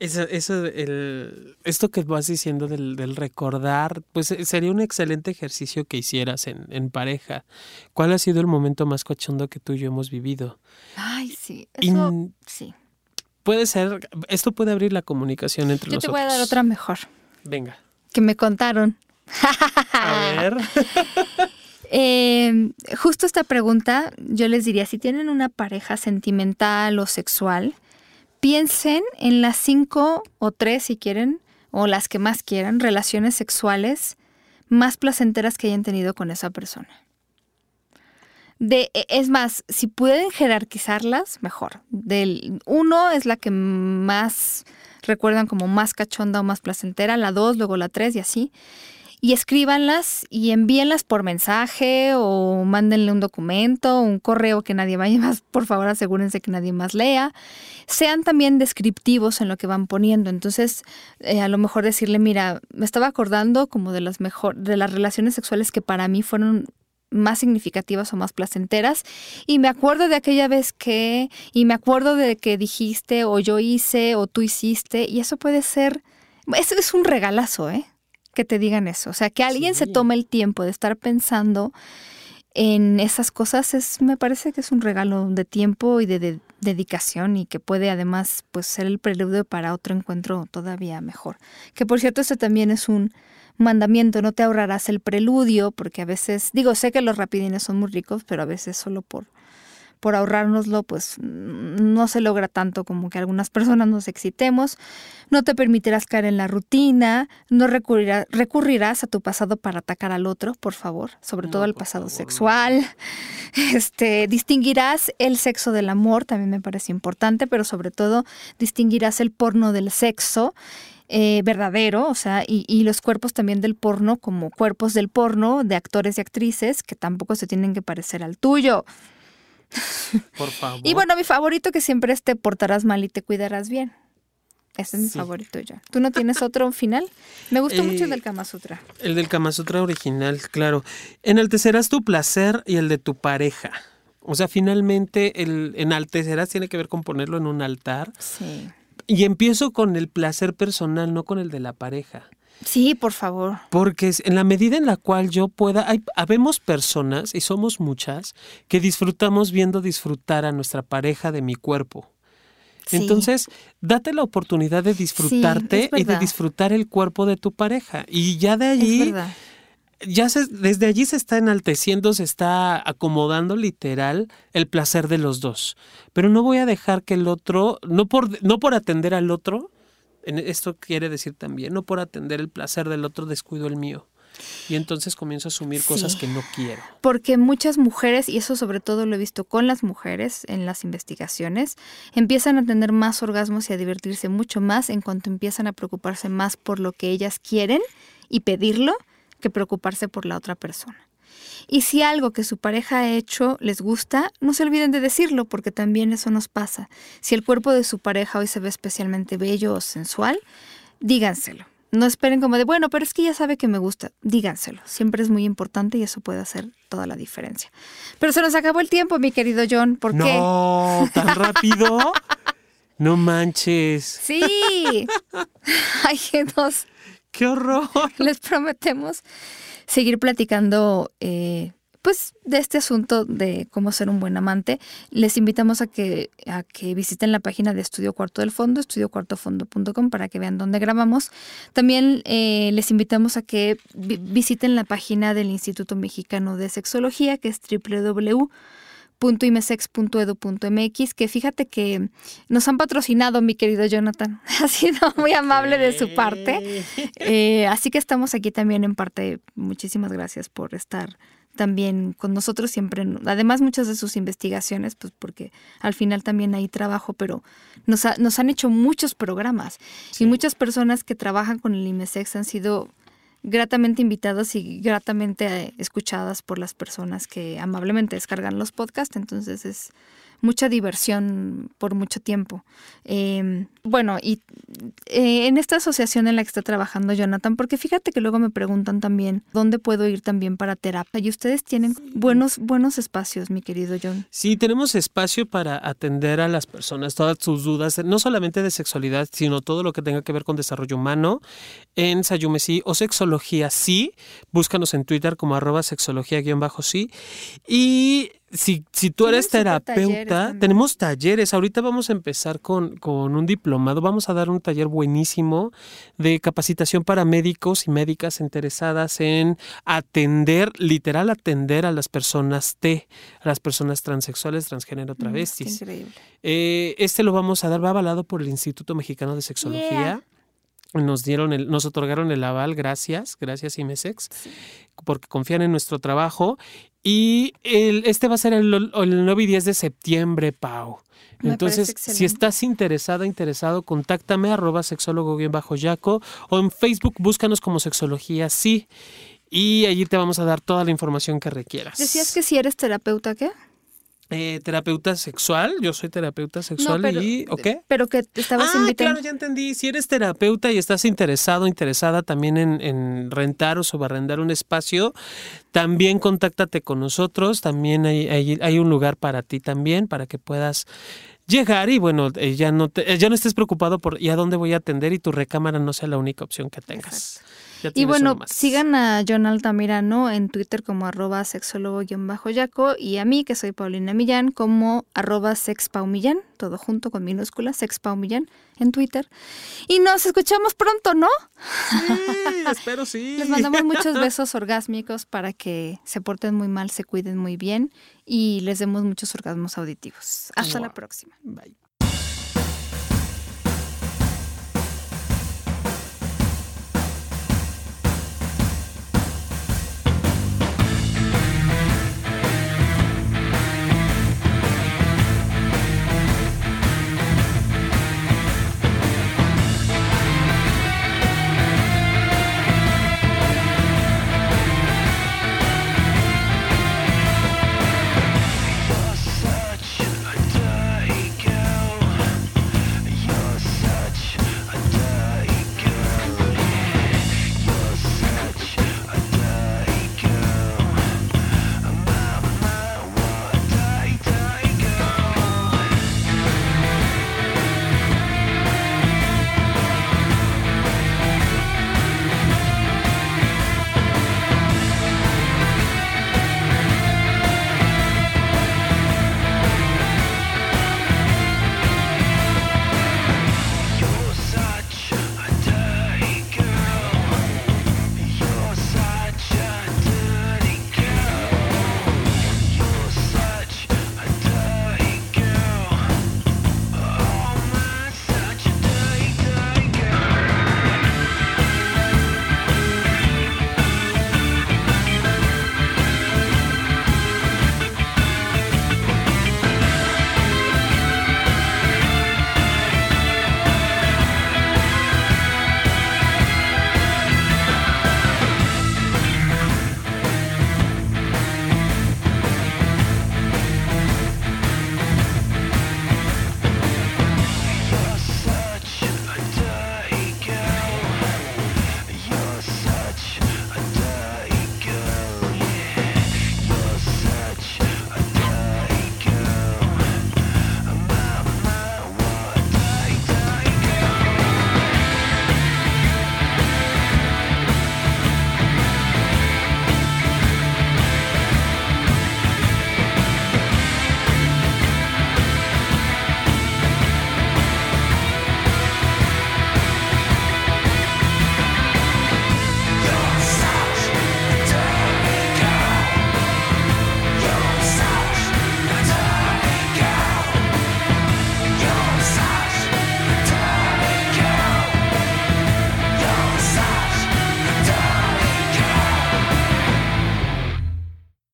Eso, eso el, esto que vas diciendo del, del, recordar, pues eh, sería un excelente ejercicio que hicieras en, en, pareja. ¿Cuál ha sido el momento más cochondo que tú y yo hemos vivido? Ay, sí, eso, sí. Puede ser, esto puede abrir la comunicación entre nosotros. Yo te voy a dar otra mejor. Venga. Que me contaron. a ver. eh, justo esta pregunta, yo les diría, si tienen una pareja sentimental o sexual, piensen en las cinco o tres, si quieren, o las que más quieran, relaciones sexuales más placenteras que hayan tenido con esa persona. De, e, es más, si pueden jerarquizarlas, mejor. Del uno es la que más recuerdan como más cachonda o más placentera, la dos, luego la tres y así y escríbanlas y envíenlas por mensaje o mándenle un documento, un correo que nadie vaya más, por favor asegúrense que nadie más lea. Sean también descriptivos en lo que van poniendo. Entonces, eh, a lo mejor decirle, mira, me estaba acordando como de las mejor, de las relaciones sexuales que para mí fueron más significativas o más placenteras y me acuerdo de aquella vez que y me acuerdo de que dijiste o yo hice o tú hiciste y eso puede ser eso es un regalazo, ¿eh? Que te digan eso. O sea, que alguien se tome el tiempo de estar pensando en esas cosas es, me parece que es un regalo de tiempo y de, dedicación y que puede además pues ser el preludio para otro encuentro todavía mejor. Que por cierto, esto también es un mandamiento, no te ahorrarás el preludio, porque a veces, digo, sé que los rapidines son muy ricos, pero a veces solo por por ahorrárnoslo, pues no se logra tanto como que algunas personas nos excitemos. No te permitirás caer en la rutina, no recurrirás a tu pasado para atacar al otro, por favor, sobre todo al pasado sexual. Este, distinguirás el sexo del amor, también me parece importante, pero sobre todo distinguirás el porno del sexo. Eh, verdadero, o sea, y, y, los cuerpos también del porno como cuerpos del porno de actores y actrices que tampoco se tienen que parecer al tuyo. Por favor. Y bueno, mi favorito que siempre es te portarás mal y te cuidarás bien. Ese es mi favorito ya. ¿Tú no tienes otro final? Me gustó mucho el eh, del Kama Sutra. El del Kama Sutra original, claro. Enaltecerás tu placer y el de tu pareja. O sea, finalmente el enaltecerás tiene que ver con ponerlo en un altar. Sí. Y empiezo con el placer personal, no con el de la pareja. Sí, por favor. Porque en la medida en la cual yo pueda, hay, habemos personas, y somos muchas, que disfrutamos viendo disfrutar a nuestra pareja de mi cuerpo. Entonces, date la oportunidad de disfrutarte y de disfrutar el cuerpo de tu pareja. Y ya de allí ya se, desde allí se está enalteciendo, se está acomodando literal el placer de los dos. Pero no voy a dejar que el otro, no por, no por atender al otro, esto quiere decir también, no por atender el placer del otro descuido el mío. Y entonces comienzo a asumir cosas que no quiero. Porque muchas mujeres, y eso sobre todo lo he visto con las mujeres en las investigaciones, empiezan a tener más orgasmos y a divertirse mucho más en cuanto empiezan a preocuparse más por lo que ellas quieren y pedirlo que preocuparse por la otra persona. Y si algo que su pareja ha hecho les gusta, no se olviden de decirlo, porque también eso nos pasa. Si el cuerpo de su pareja hoy se ve especialmente bello o sensual, díganselo. No esperen como de, bueno, pero es que ya sabe que me gusta. Díganselo. Siempre es muy importante y eso puede hacer toda la diferencia. Pero se nos acabó el tiempo, mi querido John. ¿Por qué? No, tan rápido. no manches. Sí. Hay dos ¡Qué horror! Les prometemos seguir platicando eh, pues de este asunto de cómo ser un buen amante. Les invitamos a que, a que visiten la página de Estudio Cuarto del Fondo, estudiocuartofondo.com para que vean dónde grabamos. También eh, les invitamos a que visiten la página del Instituto Mexicano de Sexología, que es www .imesex.edu.mx, que fíjate que nos han patrocinado, mi querido Jonathan. Ha sido muy amable de su parte. Eh, así que estamos aquí también en parte. Muchísimas gracias por estar también con nosotros siempre. Además, muchas de sus investigaciones, pues porque al final también hay trabajo, pero nos, nos han hecho muchos programas y muchas personas que trabajan con el IMESEX han sido gratamente invitados y gratamente eh, escuchadas por las personas que amablemente descargan los podcasts. Entonces es mucha diversión por mucho tiempo. Em, bueno, y eh, en esta asociación en la que está trabajando Jonathan, porque fíjate que luego me preguntan también dónde puedo ir también para terapia y ustedes tienen buenos buenos espacios, mi querido John. Sí, tenemos espacio para atender a las personas todas sus dudas, no solamente de sexualidad, sino todo lo que tenga que ver con desarrollo humano en Sayumesi o sexología sí. Búscanos en Twitter como arroba sexología-sí y si, si tú eres terapeuta, tenemos talleres. Ahorita vamos a empezar con, con, un diplomado. Vamos a dar un taller buenísimo de capacitación para médicos y médicas interesadas en atender, literal atender a las personas T, a las personas transexuales, transgénero, mm, travestis. increíble. Eh, este lo vamos a dar, va avalado por el Instituto Mexicano de Sexología. Nos dieron el, nos otorgaron el aval, gracias, gracias IMESEX, porque confían en nuestro trabajo y el, este va a ser el, el 9 y 10 de septiembre, Pau. Entonces, si estás interesada, interesado, contáctame arroba sexólogo-yaco o en Facebook búscanos como sexología, sí. Y allí te vamos a dar toda la información que requieras. Decías que si eres terapeuta, ¿qué? Eh, terapeuta sexual, yo soy terapeuta sexual y, ¿ok? Pero que te estabas ah, claro, ya entendí. Si eres terapeuta y estás interesado, interesada también en, rentar o subarrendar un espacio, también contáctate con nosotros. También hay, hay, un lugar para ti también, para que puedas llegar y bueno, eh, ya no te, ya no estés preocupado por ¿y a dónde voy a atender? Y tu recámara no sea la única opción que tengas. Y bueno, sigan a John Altamirano en Twitter como arroba sexólogo-yaco y a mí, que soy Paulina Millán, como arroba sexpaumillán, todo junto con minúsculas, sexpaumillán en Twitter. Y nos escuchamos pronto, ¿no? Sí, espero sí. Les mandamos muchos besos orgásmicos para que se porten muy mal, se cuiden muy bien y les demos muchos orgasmos auditivos. Hasta la próxima. Bye.